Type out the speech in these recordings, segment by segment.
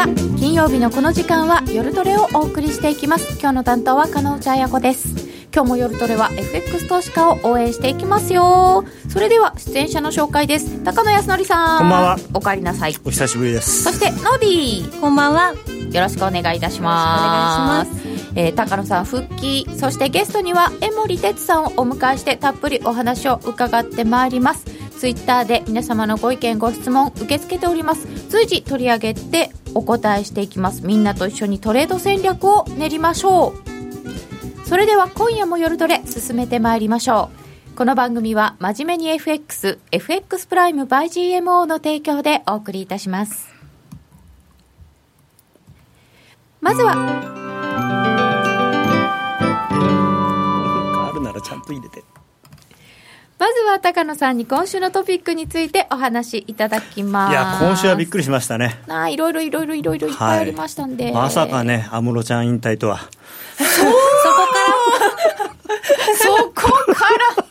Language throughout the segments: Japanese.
は金曜日のこの時間は夜トレをお送りしていきます。今日の担当は金内彩子です。今日も夜トレは FX 投資家を応援していきますよ。それでは出演者の紹介です。高野康則さん。こんばんは。おかえりなさい。お久しぶりです。そしてノビーこんばんは。よろしくお願いいたします。お願いします。えー、高野さん復帰。そしてゲストには江森哲さんをお迎えしてたっぷりお話を伺ってまいります。ツイッターで皆様のご意見ご質問受け付けております。随時取り上げてお答えしていきます。みんなと一緒にトレード戦略を練りましょう。それでは今夜も夜トレ進めてまいりましょう。この番組は真面目に FX FX プライム by GMO の提供でお送りいたします。まずはあるならちゃんと入れて。まずは高野さんに今週のトピックについてお話しいただきます。いや、今週はびっくりしましたね。あいろいろいろいろいろいろいっぱいありましたんで。はい、まさかね、安室ちゃん引退とは。そこから？そこから？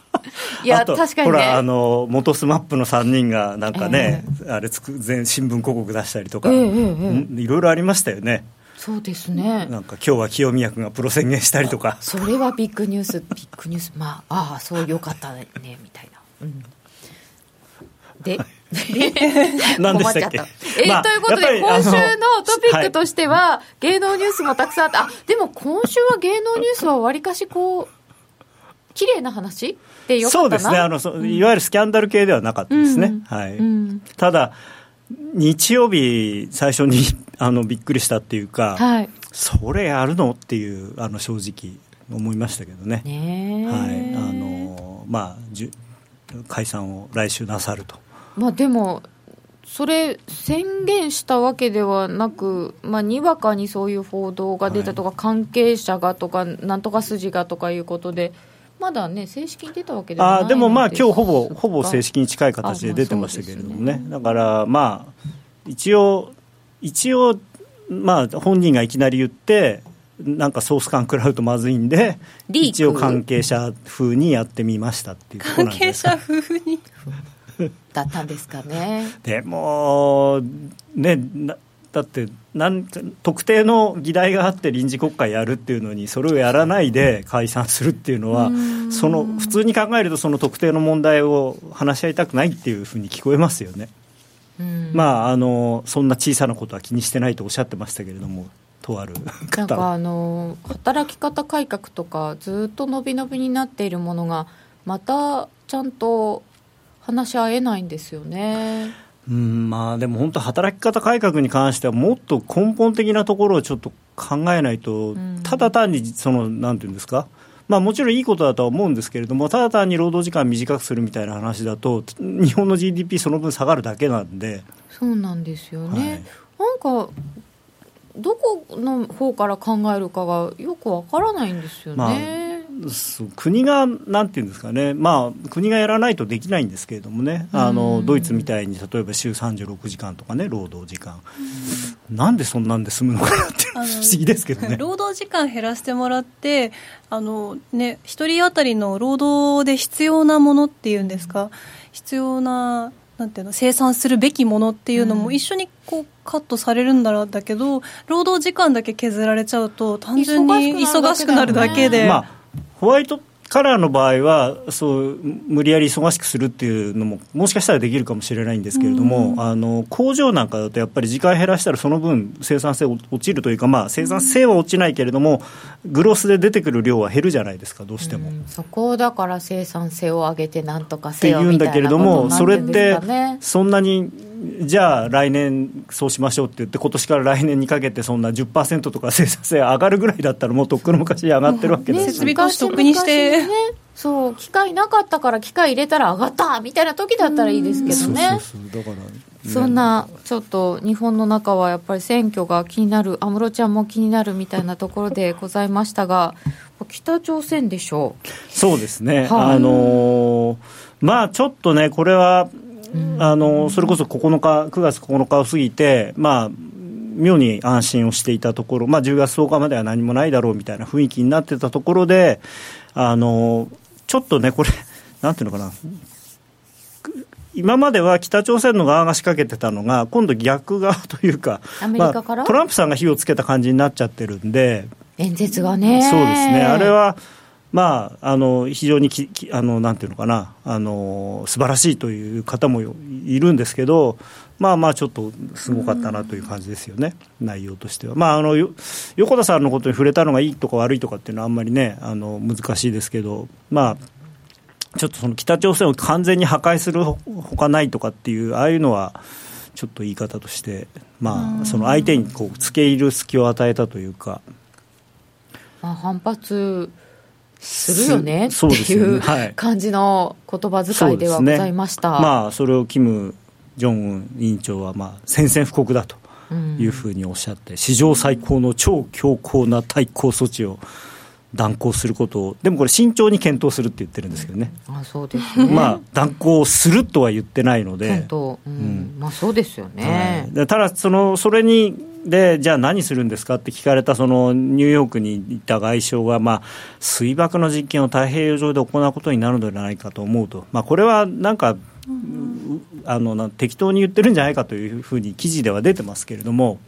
いや、確かに、ね、ほら、あの、元 SMAP の3人が、なんかね、えー、あれつく、全新聞広告出したりとか、えーえー、いろいろありましたよね。そうですね。なんか今日は清宮君がプロ宣言したりとか。それはビッグニュース、ビッグニュース、まあ、ああ、そうよかったね、みたいな。うん、で、何 でしたっけ？えーまあ、ということで、今週のトピックとしては、はい、芸能ニュースもたくさんあって、あでも今週は芸能ニュースはわりかしこう、綺麗な話？でよそうですね。あの、うん、いわゆるスキャンダル系ではなかったですね。うん、はい、うん、ただ日曜日、最初にあのびっくりしたっていうか、はい、それやるの？っていうあの正直思いましたけどね。ねはい。あのまあ、解散を来週なさると。まあ、でもそれ宣言したわけではなく、まあ、にわかにそういう報道が出たとか、はい、関係者がとか、なんとか筋がとかいうことで、まだね、正式に出たわけではないあでもまあ、今日ほぼほぼ正式に近い形で出てましたけれどもね、ね。だからまあ、一応、一応、まあ、本人がいきなり言って、なんかソース感食らうとまずいんで、一応、関係者風にやってみましたっていう関係者風に？だったんですかね。でもねだってなん特定の議題があって臨時国会やるっていうのにそれをやらないで解散するっていうのはその普通に考えるとその特定の問題を話し合いたくないっていうふうに聞こえますよね。まああのそんな小さなことは気にしてないとおっしゃってましたけれども。とあるなんかあの働き方改革とかずっと伸び伸びになっているものがまたちゃんと話し合えないんですよね。うんまあ、でも本当、働き方改革に関しては、もっと根本的なところをちょっと考えないと、ただ単にその、なんていうんですか、まあ、もちろんいいことだとは思うんですけれども、ただ単に労働時間短くするみたいな話だと、日本の GDP その分下がるだけなんで。そうなんですよね、はい、なんかどこの方から考えるかがよくわからないんですよね。まあ国がなんていうんですかね、まあ、国がやらないとできないんですけれどもね、あのドイツみたいに例えば週36時間とかね、労働時間、なんでそんなんで済むのかなって不思議ですけどね。労働時間減らしてもらってあの、ね、1人当たりの労働で必要なものっていうんですか、必要ななんていうの生産するべきものっていうのも一緒にこうカットされるんだろうだけど、労働時間だけ削られちゃうと単純に忙しくなるだけで。まあホワイトカラーの場合はそう無理やり忙しくするっていうのももしかしたらできるかもしれないんですけれども、あの工場なんかだとやっぱり時間減らしたらその分生産性落ちるというか、まあ、生産性は落ちないけれどもグロスで出てくる量は減るじゃないですかどうしても、そこをだから生産性を上げてなんとかせよみたいなことなんそれってそんなにじゃあ来年そうしましょうって言って今年から来年にかけてそんな10%とか生産性上がるぐらいだったらもうとっくの昔上がってるわけです、設備投資とっくにして、ね、そう機械なかったから機械入れたら上がったみたいな時だったらいいですけどね。そんなちょっと日本の中はやっぱり選挙が気になる安室ちゃんも気になるみたいなところでございましたが北朝鮮でしょう？そうですね、はい、あのー、まあちょっとねこれはあのそれこそ9日9月9日を過ぎて、まあ、妙に安心をしていたところ、まあ、10月10日までは何もないだろうみたいな雰囲気になってたところで、あのちょっとね、これ、なんていうのかな、今までは北朝鮮の側が仕掛けてたのが、今度逆側というか、まあ、トランプさんが火をつけた感じになっちゃってるんで、演説がね。そうですね、あれはまあ、あの非常にきあのなんていうのかなあの、素晴らしいという方もいるんですけど、まあまあ、ちょっとすごかったなという感じですよね、内容としては。まあ、あの横田さんのことに触れたのがいいとか悪いとかっていうのは、あんまりね、あの難しいですけど、まあ、ちょっとその北朝鮮を完全に破壊するほかないとかっていう、ああいうのは、ちょっと言い方として、まあ、その相手にこう付け入る隙を与えたというか。まあ、反発するよねっていう感じの言葉遣いではございました、ね、まあ、それをキム・ジョンウン委員長は、まあ、宣戦布告だというふうにおっしゃって、うん、史上最高の超強硬な対抗措置を断行することを、でもこれ、慎重に検討するって言ってるんですけどね、あそうですね。まあ、断行するとは言ってないので、検討、うん、うん、まあ、そうですよね。はい、ただその、それにでじゃあ何するんですかって聞かれたそのニューヨークにいた外相が、まあ、水爆の実験を太平洋上で行うことになるのではないかと思うと、まあ、これはなんか、あの適当に言ってるんじゃないかというふうに記事では出てますけれども。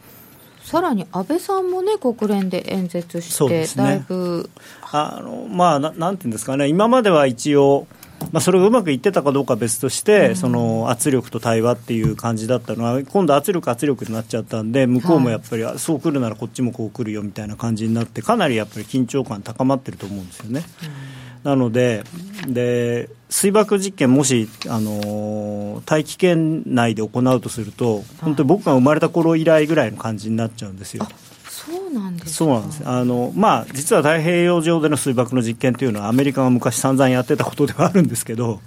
さらに安倍さんもね、国連で演説して、ね、だいぶ。あの、まあな、なんていうんですかね、今までは一応、まあ、それがうまくいってたかどうかは別として、うん、その圧力と対話っていう感じだったのは、今度、圧力、圧力になっちゃったんで、向こうもやっぱり、はい、そう来るならこっちもこう来るよみたいな感じになって、かなりやっぱり緊張感高まってると思うんですよね。うん、なのでで水爆実験、もし、あのー、大気圏内で行うとすると、本当に僕が生まれた頃以来ぐらいの感じになっちゃうんですよ。そうなんですそうなんです。あの、まあ、実は太平洋上での水爆の実験というのは、アメリカが昔、散々やってたことではあるんですけど、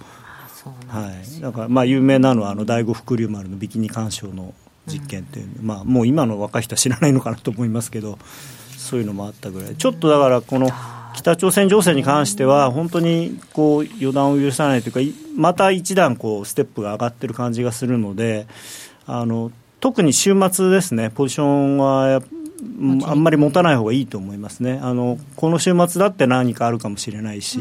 はい、だからまあ有名なのはあの第五福竜丸のビキニ干渉の実験っていう、うん、まあ、もう今の若い人は知らないのかなと思いますけど、そういうのもあったぐらい、ちょっとだから、この北朝鮮情勢に関しては、本当にこう予断を許さないというか、また一段こうステップが上がってる感じがするので、あの特に週末ですね、ポジションはあんまり持たない方がいいと思いますね。あのこの週末だって何かあるかもしれないし。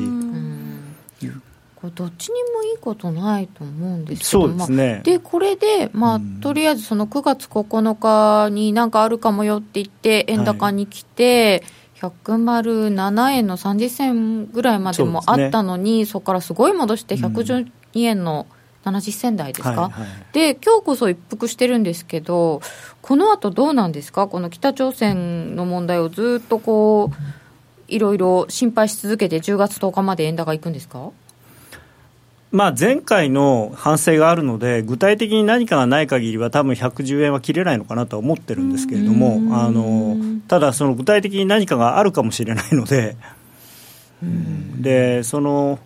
これどっちにもいいことないと思うんですけどすね、まあ、でこれで、まあ、とりあえずその9月9日に何かあるかもよって言って円高に来て、はい、107円の30銭ぐらいまでもあったのにそ、ね,、こからすごい戻して112円の70銭台ですか、はいはい、で今日こそ一服してるんですけど、この後どうなんですか、この北朝鮮の問題をずっとこう、いろいろ心配し続けて、10月10日まで円高いくんですか？まあ、前回の反省があるので、具体的に何かがない限りは、多分110円は切れないのかなとは思ってるんですけれども、あのただ、その具体的に何かがあるかもしれないので、でその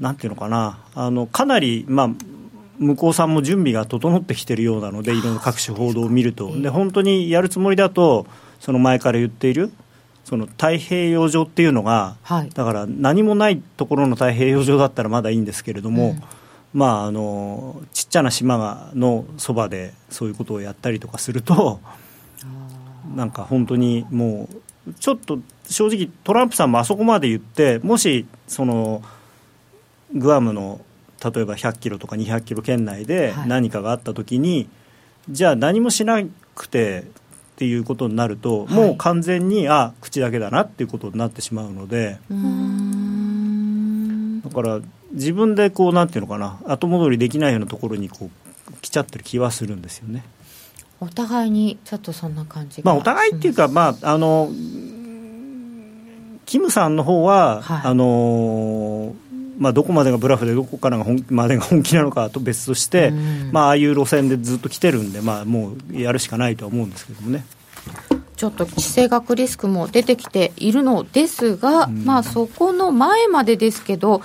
なんていうのかな、あのかなり、まあ、向こうさんも準備が整ってきてるようなので、いろんな各種報道を見ると、で本当にやるつもりだと、その前から言っている、その太平洋上っていうのが、はい、だから何もないところの太平洋上だったらまだいいんですけれども、うん、まあ、あのちっちゃな島がのそばでそういうことをやったりとかすると、なんか本当にもう、ちょっと正直、トランプさんもあそこまで言って、もしそのグアムの例えば100キロとか200キロ圏内で何かがあったときに、はい、じゃあ何もしなくてっていうことになると、はい、もう完全にあ口だけだなっていうことになってしまうのでだから自分でこうなんていうのかな後戻りできないようなところにこう来ちゃってる気はするんですよね。お互いにちょっとそんな感じまあ、お互いっていうか、まあ、あのキムさんの方は、はい、あのまあ、どこまでがブラフでどこからが本までが本気なのかと別として、まあ、ああいう路線でずっと来てるんで、まあ、もうやるしかないとは思うんですけどもね。ちょっと地政学リスクも出てきているのですが、まあ、そこの前までですけど、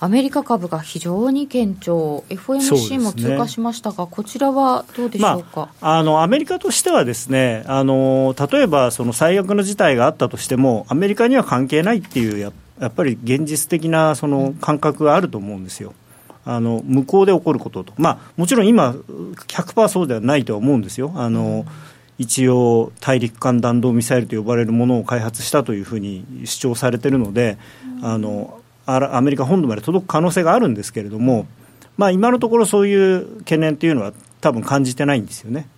アメリカ株が非常に堅調、FOMC も通過しましたが、ね、こちらはどうでしょうか、まあ、あのアメリカとしては、ですねあの例えばその最悪の事態があったとしても、アメリカには関係ないっていうややっぱり現実的なその感覚があると思うんですよ。あの向こうで起こることと、まあ、もちろん今、100%そうではないとは思うんですよ。あの、一応、大陸間弾道ミサイルと呼ばれるものを開発したというふうに主張されているので、あのアメリカ本土まで届く可能性があるんですけれども、まあ、今のところそういう懸念というのは多分感じてないんですよね。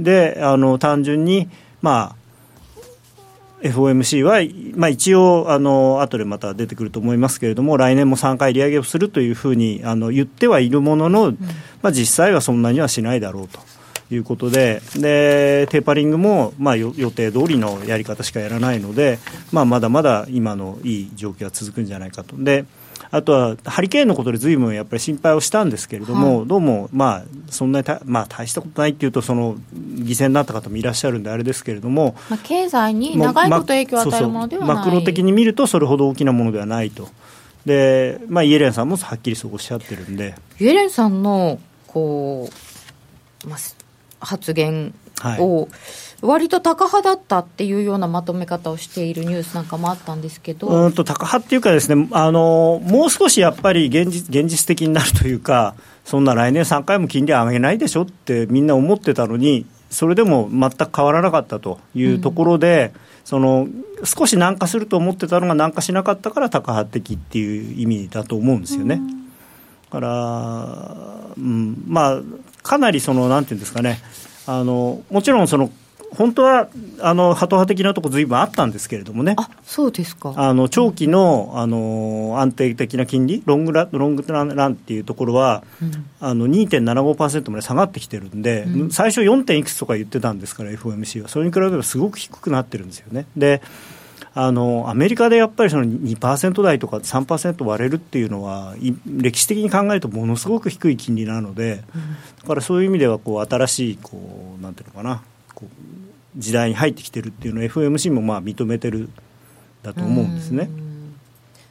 であの単純に、まあ FOMC は、まあ、一応あの後でまた出てくると思いますけれども来年も3回利上げをするというふうにあの言ってはいるものの、まあ、実際はそんなにはしないだろうと。いうことででテーパリングも、まあ、予定通りのやり方しかやらないので、まあ、まだまだ今のいい状況は続くんじゃないかと。であとはハリケーンのことでずいぶんやっぱり心配をしたんですけれども、はい、どうも、まあ、そんなにまあ、大したことないっていうとその犠牲になった方もいらっしゃるんであれですけれども、まあ、経済に長いこと影響を与えるものではない、マクロ的に見るとそれほど大きなものではないと。でまあ、イエレンさんもはっきりそうおっしゃってるんで。イエレンさんのこう、まあ、発言を、割とタカ派だったっていうようなまとめ方をしているニュースなんかもあったんですけどうんとタカ派っていうかですねあのもう少しやっぱり現実現実的になるというかそんな来年3回も金利上げないでしょってみんな思ってたのにそれでも全く変わらなかったというところで、うん、その少し軟化すると思ってたのが軟化しなかったからタカ派的っていう意味だと思うんですよね。うん、から、うん、まあかなりそのなんていうんですかねあのもちろんその本当はあのハト派的なところずいぶんあったんですけれどもね。あそうですか。あの長期のあの安定的な金利ロングラロングランっていうところは、うん、あの2.75%まで下がってきてるんで、うん、最初 4. 点いくつとか言ってたんですから FOMC は。それに比べればすごく低くなってるんですよね。であのアメリカでやっぱりその2%台とか3%割れるっていうのは歴史的に考えるとものすごく低い金利なので、だからそういう意味ではこう新しいこうなんていうのかな時代に入ってきてるっていうのを FOMC もまあ認めてるだと思うんですね。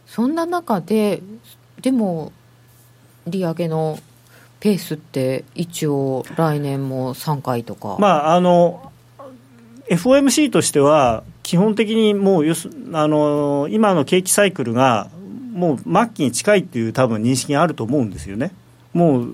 そんな中ででも利上げのペースって一応来年も3回とか。まああの FOMC としては基本的にもうあの今の景気サイクルがもう末期に近いっていう多分認識があると思うんですよね。もう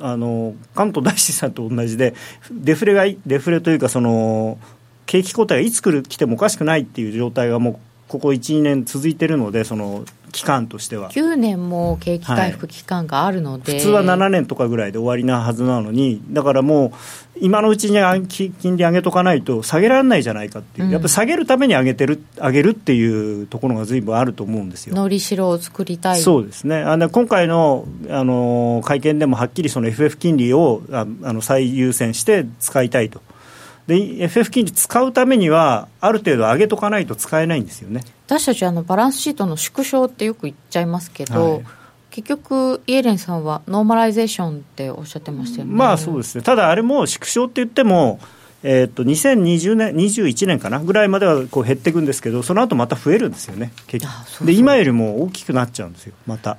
あの関東大震災と同じでデフレがデフレというかその景気後退がいつ来る来てもおかしくないっていう状態がもうここ12年続いてるのでその期間としては。9年も景気回復期間があるので、はい、普通は7年とかぐらいで終わりなはずなのにだからもう今のうちに金利上げとかないと下げられないじゃないかっていう、うん、やっぱり下げるために上げてる上げるっていうところがずいぶんあると思うんですよ。のりしろを作りたい。そうですね。あの今回のあの会見でもはっきりその FF 金利をああの最優先して使いたいとで FF 金利使うためにはある程度上げとかないと使えないんですよね。私たちあのバランスシートの縮小ってよく言っちゃいますけど、はい、結局イエレンさんはノーマライゼーションっておっしゃってましたよね。まあそうですね。ただあれも縮小って言ってもえー、と2020年、21年かなぐらいまではこう減っていくんですけど、その後また増えるんですよね、結局。で今よりも大きくなっちゃうんですよ、また。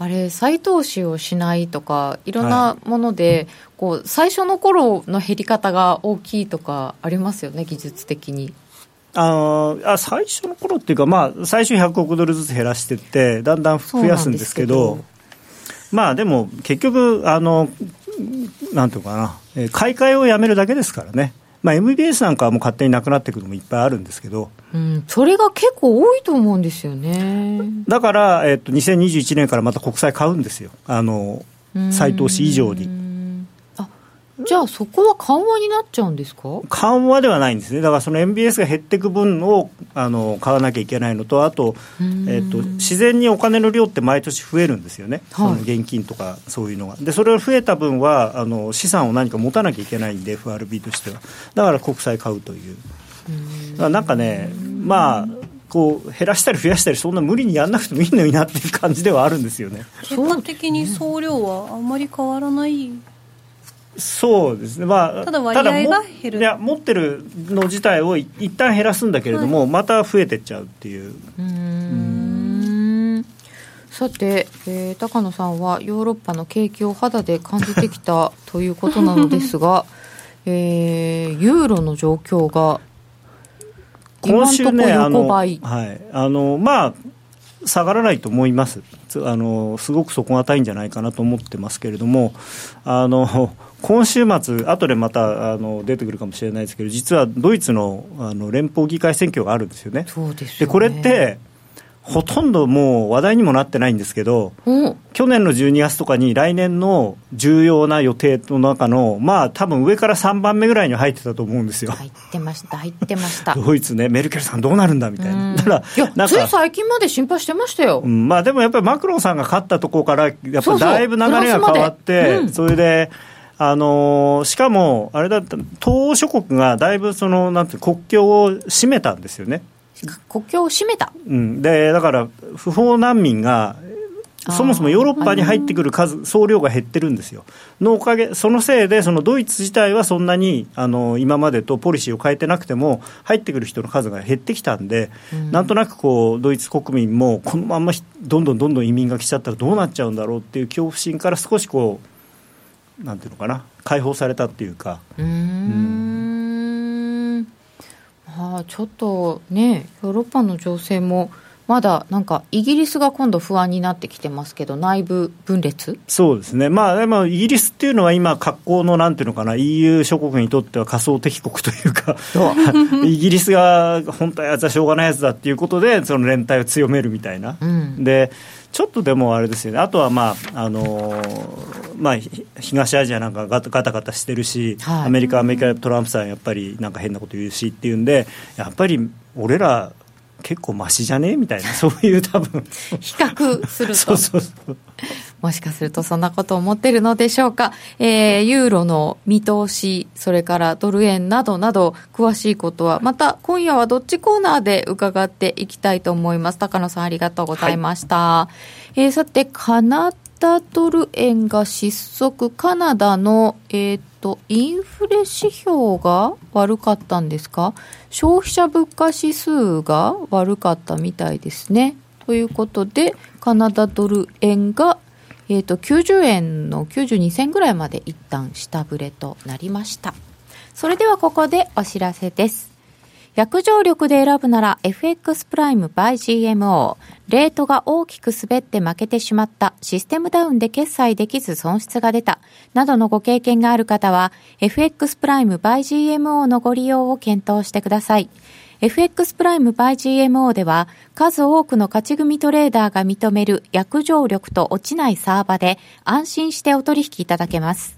あれ再投資をしないとかいろんなもので、はい、こう最初の頃の減り方が大きいとかありますよね技術的に。ああ最初の頃っていうか、まあ、最初100億ドルずつ減らしていってだんだん増やすんですけどまあでも結局あのなんていうかな買い替えをやめるだけですからね。まあ、MBS なんかはもう勝手になくなっていくのもいっぱいあるんですけど、うん、それが結構多いと思うんですよねだから、えっと、2021年からまた国債買うんですよ、あの再投資以上に。じゃあ、そこは緩和になっちゃうんですか？緩和ではないんですね、だからその MBS が減っていく分をあの買わなきゃいけないのと、あと,、えーと、自然にお金の量って毎年増えるんですよね、はい、その現金とかそういうのが。で、それが増えた分はあの資産を何か持たなきゃいけないんで、FRB としては。だから国債買うという。うなんかね、まあ、こう減らしたり 増やしたりそんな無理にやらなくてもいいのになっていう感じではあるんですよね。結果的に総量はあんまり変わらないそうですね、まあ、ただ割合が減る。いや持ってるの自体を一旦減らすんだけれども、はい、また増えてっちゃうっていう。うん。さて、えー、高野さんはヨーロッパの景気を肌で感じてきたということなのですが、えー、ユーロの状況が今週ね、あの、はい、あのまあ下がらないと思いますあのすごく底堅いんじゃないかなと思ってますけれどもあの今週末、後でまたあの出てくるかもしれないですけど、実はドイツのあの連邦議会選挙があるんですよね。そうです、ね、でこれってほとんどもう話題にもなってないんですけど、去年の12月とかに来年の重要な予定の中の、まあ多分上から3番目ぐらいに入ってたと思うんですよ。入ってました、入ってました。ドイツね、メルケルさんどうなるんだみたいな。だから、いつい最近まで心配してましたよ。うん、まあでもやっぱりマクロンさんが勝ったところから、やっぱりだいぶ流れが変わって、それで、あのー、しかも、あれだった、東欧諸国がだいぶそのなんて国境を閉めたんですよね。国境を閉めた、うん、でだから不法難民がそもそもヨーロッパに入ってくる数、総量が減ってるんですよ、のおかげ、そのせいで、そのドイツ自体はそんなにあの今までとポリシーを変えてなくても、入ってくる人の数が減ってきたんで、うん、なんとなくこうドイツ国民も、このままどんどんどんどん移民が来ちゃったらどうなっちゃうんだろうっていう恐怖心から少しこう、なんていうのかな、解放されたっていうか。うんあちょっとね、ヨーロッパの情勢も、まだなんかイギリスが今度不安になってきてますけど、内部分裂？そうですね、まあ、でもイギリスっていうのは今、格好のなんていうのかな、EU 諸国にとっては仮想敵国というか、イギリスが本当はやつはしょうがないやつだっていうことで、その連帯を強めるみたいな。うん、でちょっとでもあれですよね、あとは、まああのまあ、東アジアなんかガタガタしてるし、はい、アメリカ、アメリカトランプさん、やっぱりなんか変なこと言うしっていうんで、やっぱり俺ら、結構ましじゃね？みたいな、そういう多分。比較すると。そうそうそう。もしかするとそんなことを思ってるのでしょうか、えー、ユーロの見通し、それからドル円などなど、詳しいことは、また今夜はどっちコーナーで伺っていきたいと思います。高野さん、ありがとうございました。はい、えー、さて、カナダドル円が失速、カナダの、えーと、インフレ指標が悪かったんですか？消費者物価指数が悪かったみたいですね。ということで、カナダドル円がえーと、90円の92銭ぐらいまで一旦下振れとなりました。それではここでお知らせです。約定力で選ぶなら FX プライム by GMO レートが大きく滑って負けてしまった。システムダウンで決済できず損失が出た。などのご経験がある方は FX プライム by GMO のご利用を検討してください。FX プライムバイ GMO では数多くの勝ち組トレーダーが認める約定力と落ちないサーバで安心してお取引いただけます。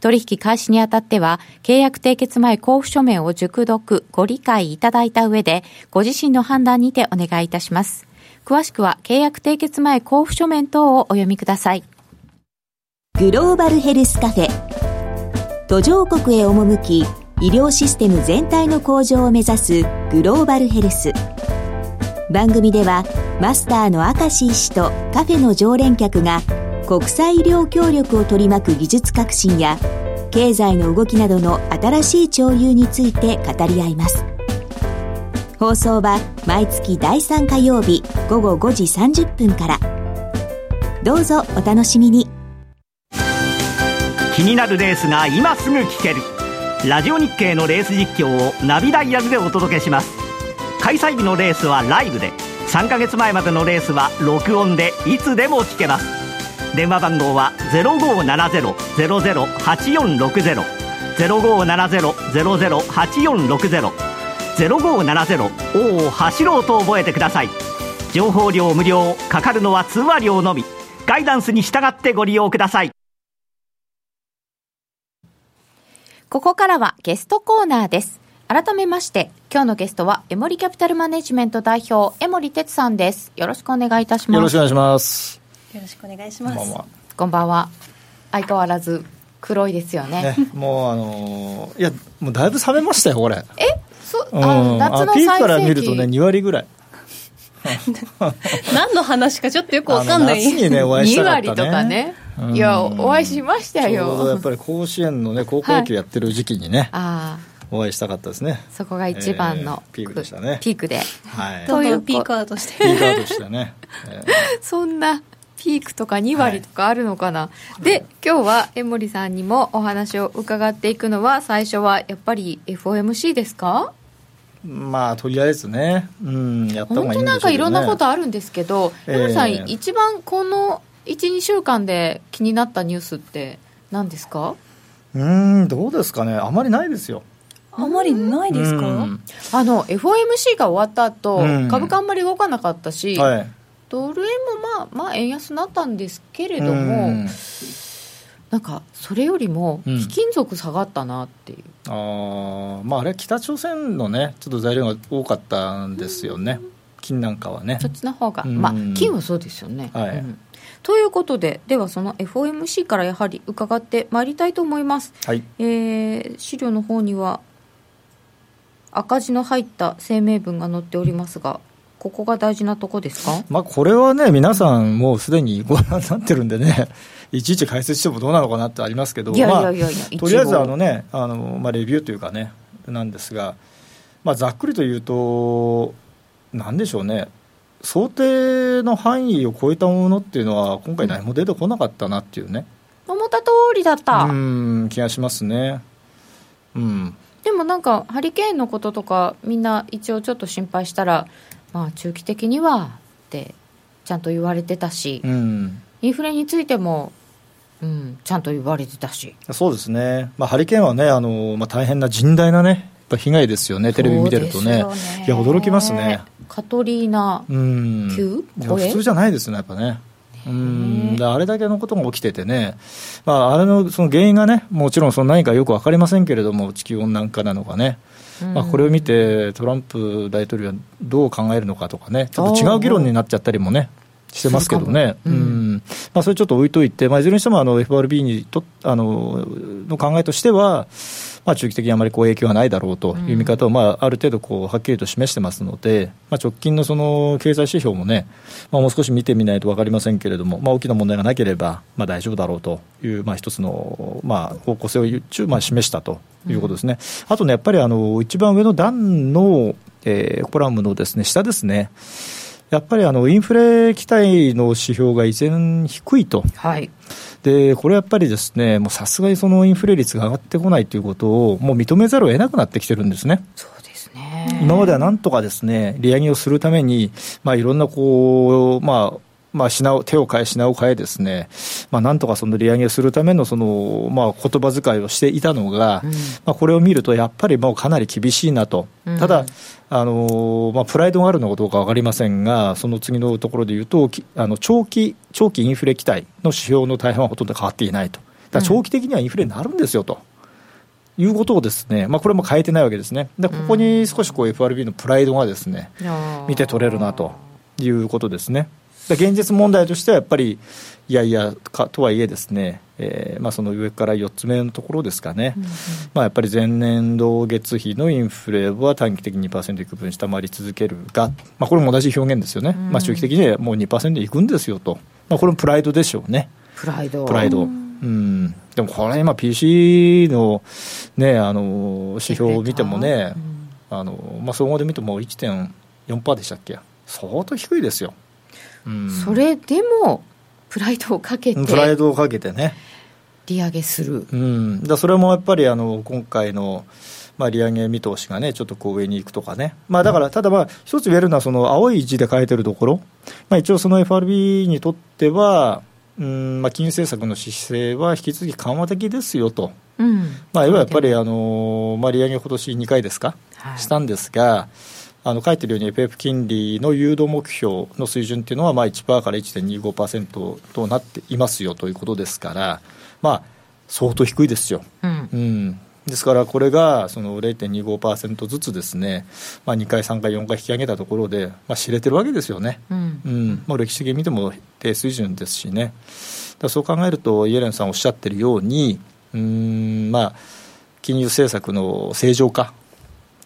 取引開始にあたっては契約締結前交付書面を熟読、ご理解いただいた上でご自身の判断にてお願いいたします。詳しくは契約締結前交付書面等をお読みください。グローバルヘルスカフェ途上国へ赴き医療システム全体の向上を目指すグローバルヘルス番組ではマスターの明石医師とカフェの常連客が国際医療協力を取り巻く技術革新や経済の動きなどの新しい潮流について語り合います。放送は毎月第3火曜日午後5時30分から。どうぞお楽しみに。気になるレースが今すぐ聞ける。ラジオ日経のレース実況をナビダイヤルでお届けします。開催日のレースはライブで。3ヶ月前までのレースは録音でいつでも聞けます。電話番号は0570-008460 0570-008460 0570おお走ろうと覚えてください情報料無料かかるのは通話料のみガイダンスに従ってご利用くださいここからはゲストコーナーです。改めまして、今日のゲストは、エモリキャピタルマネジメント代表、江森哲さんです。よろしくお願いいたします。よろしくお願いします。よろしくお願いします。こんばんは。こんばんは。相変わらず黒いですよね。ねもうあのー、いや、もうだいぶ冷めましたよ、これ。え？そう、あ、夏のピークから見るとね、2割ぐらい。何の話かちょっとよくわかんない。夏にね、お会いしたかった、ね、2割とかね。いや、お会いしましたよ。やっぱり甲子園のね、高校野球やってる時期にね。はい、お会いしたかったですね。そこが一番の、えーピークでしたねピークで。はい。というピークアウトしてピークアウトしてね。え そんなピークとか2割とかあるのかな、で今日は江森さんにもお話を伺っていくのは最初はやっぱり FOMC ですか？ーまあ、とりあえずね、うん、やった方本がいいんでしょうね、当なんかいろんなことあるんですけど、ええ。江森さん一番この12週間で気になったニュースって何ですか？うーん、どうですかね、あまりないですよ。あまりないですか、うん。あの FOMC が終わった後、うん。株価あんまり動かなかったし、はい。ドル円もまあまあ円安になったんですけれどうも、ん。なんかそれよりもうん。貴金属下がったなっていう、あーまあ、あれは北朝鮮のね、ちょっと材料が多かったんですよね、金なんかはね。そ。っちの方が、うん。まあ金はそうですよね、はい。うん。ということでではその FOMC からやはり伺ってまいりたいと思います、はい。えー資料の方には赤字の入った声明文が載っておりますがここが大事なとこですか？まあ、これはね、皆さんもうすでにご覧になってるんでね、いちいち解説してもどうなのかなってありますけど、いやいまあやいやいや、一応。とりあえずあのね、あのまあ、レビューというかね、なんですが、まあ、ざっくりと言うと、なんでしょうね、想定の範囲を超えたものっていうのは、今回、何も出てこなかったなっていうね、思った通りだった、うん、気がしますね。うん。でもなんかハリケーンのこととかみんな一応ちょっと心配したらまあ中期的にはってちゃんと言われてたし、うん。インフレについても、うん、ちゃんと言われてたし。そうですね、まあ、ハリケーンはね、あのまあ、大変な甚大なね、被害ですよね、テレビ見てるとね、ねいや、驚きますね。カトリーナうん。級？いや超え？普通じゃないですね、やっぱね。うん。であれだけのことが起きててね、まあ、あれのその原因がね、もちろんその何かよく分かりませんけれども、地球温暖化なのかね、まあ、これを見て、トランプ大統領はどう考えるのかとかね、ちょっと違う議論になっちゃったりもね、してますけどね、うん。うん。まあ、それちょっと置いといて、まあ、いずれにしてもあの FRB にとあのの考えとしては、まあ、中期的にあまりこう影響がないだろうという見方を、まあ、ある程度こうはっきりと示してますので、まあ、直近のその経済指標もね、まあ、もう少し見てみないと分かりませんけれども、まあ、大きな問題がなければ、まあ、大丈夫だろうという、まあ、一つの、まあ、方向性をまあ示したということですね。あとね、やっぱりあの一番上の段の、えーコラムのですね下ですね。やっぱりあのインフレ期待の指標が依然低いと、はいでこれやっぱりですね、もうさすがにそのインフレ率が上がってこないということを、もう認めざるを得なくなってきてるんですね。そうですね今まではなんとかですね、利上げをするために、まあ、いろんなこう、まあ、まあ、品を手を変え、品を変えですね、まあ、なんとかその利上げをするためのその、まあ、言葉遣いをしていたのが、まあ、これを見ると、やっぱりもうかなり厳しいなと、うん。ただ、あのまあ、プライドがあるのかどうか分かりませんが、その次のところで言うと、きあの長期長期インフレ期待の指標の大半はほとんど変わっていないと、だ長期的にはインフレになるんですよと。いうことをですね、まあ、これも変えてないわけですね、でここに少しこう FRB のプライドがですね、見て取れるなということですね。で現実問題としてはやっぱり、いやいやかとはいえですね、えーまあ、その上から4つ目のところですかね、まあ、やっぱり前年度月比のインフレは短期的に2%いく分下回り続けるが、まあ、これも同じ表現ですよね、まあ、中期的にはもう2%いくんですよと、まあ、これもプライドでしょうね。プライド。プライド。うん、でもこれ今 PC のね、あの、指標を見てもね、あの、まあ、総合で見ても1.4%でしたっけ？相当低いですよ。うん、それでもプライドをかけてプライドをかけてね。利上げする。うん、だそれもやっぱりあの今回の、まあ、利上げ見通しがね、ちょっとこう上に行くとかね、まあ、だから、ただまあ、一つ言えるのは、その青い字で書いてるところ、まあ、一応、その FRB にとっては、うんまあ、金融政策の姿勢は引き続き緩和的ですよと、うん。まあ、いわゆるやっぱりあの、まあ、利上げ、今年2回ですか、はい。したんですが、あの書いてるように、FF 金利の誘導目標の水準っていうのは、まあ、1%から1.25%となっていますよということですから、まあ、相当低いですよ。うん。うん、ですから、これがその0.25%ずつですね、まあ、2回、3回、4回引き上げたところで、まあ、知れてるわけですよね。うん。うん、もう歴史的に見ても低水準ですしね、だそう考えると、イエレンさんおっしゃってるように、うーんまあ、金融政策の正常化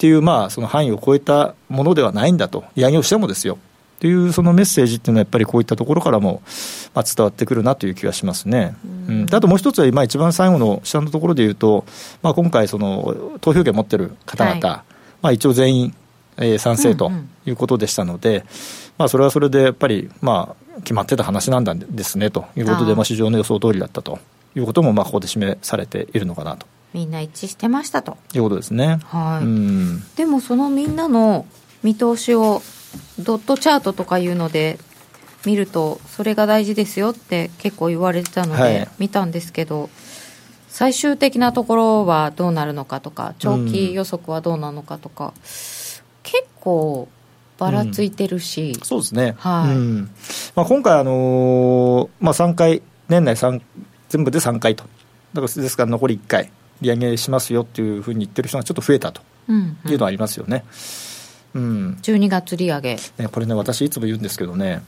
っていう、まあ、その範囲を超えたものではないんだと、利上げをしてもですよ。っというそのメッセージっていうのは、やっぱりこういったところからも、まあ、伝わってくるなという気がしますね。うん、あともう一つは、今、一番最後の下のところで言うと、まあ、今回、その投票権を持ってる方々、はい、まあ、一応全員、えー、賛成ということでしたので、うんうん、まあ、それはそれでやっぱり、まあ、決まってた話なんですねということで、まあ、市場の予想通りだったということも、まあ、ここで示されているのかなと。みんな一致してましたと。いうことですね。はい、うん、でもそのみんなの見通しをドットチャートとかいうので見るとそれが大事ですよって結構言われてたので見たんですけど、はい、最終的なところはどうなるのかとか長期予測はどうなのかとか、うん、結構ばらついてるし、うん、そうですね、はい。うん。まあ、今回、あのーまあ、3回年内3全部で3回と。だからですから残り1回利上げしますよっていうふうに言ってる人がちょっと増えたというのはありますよね。うん、うん、12月利上げ、ね、これね私いつも言うんですけどね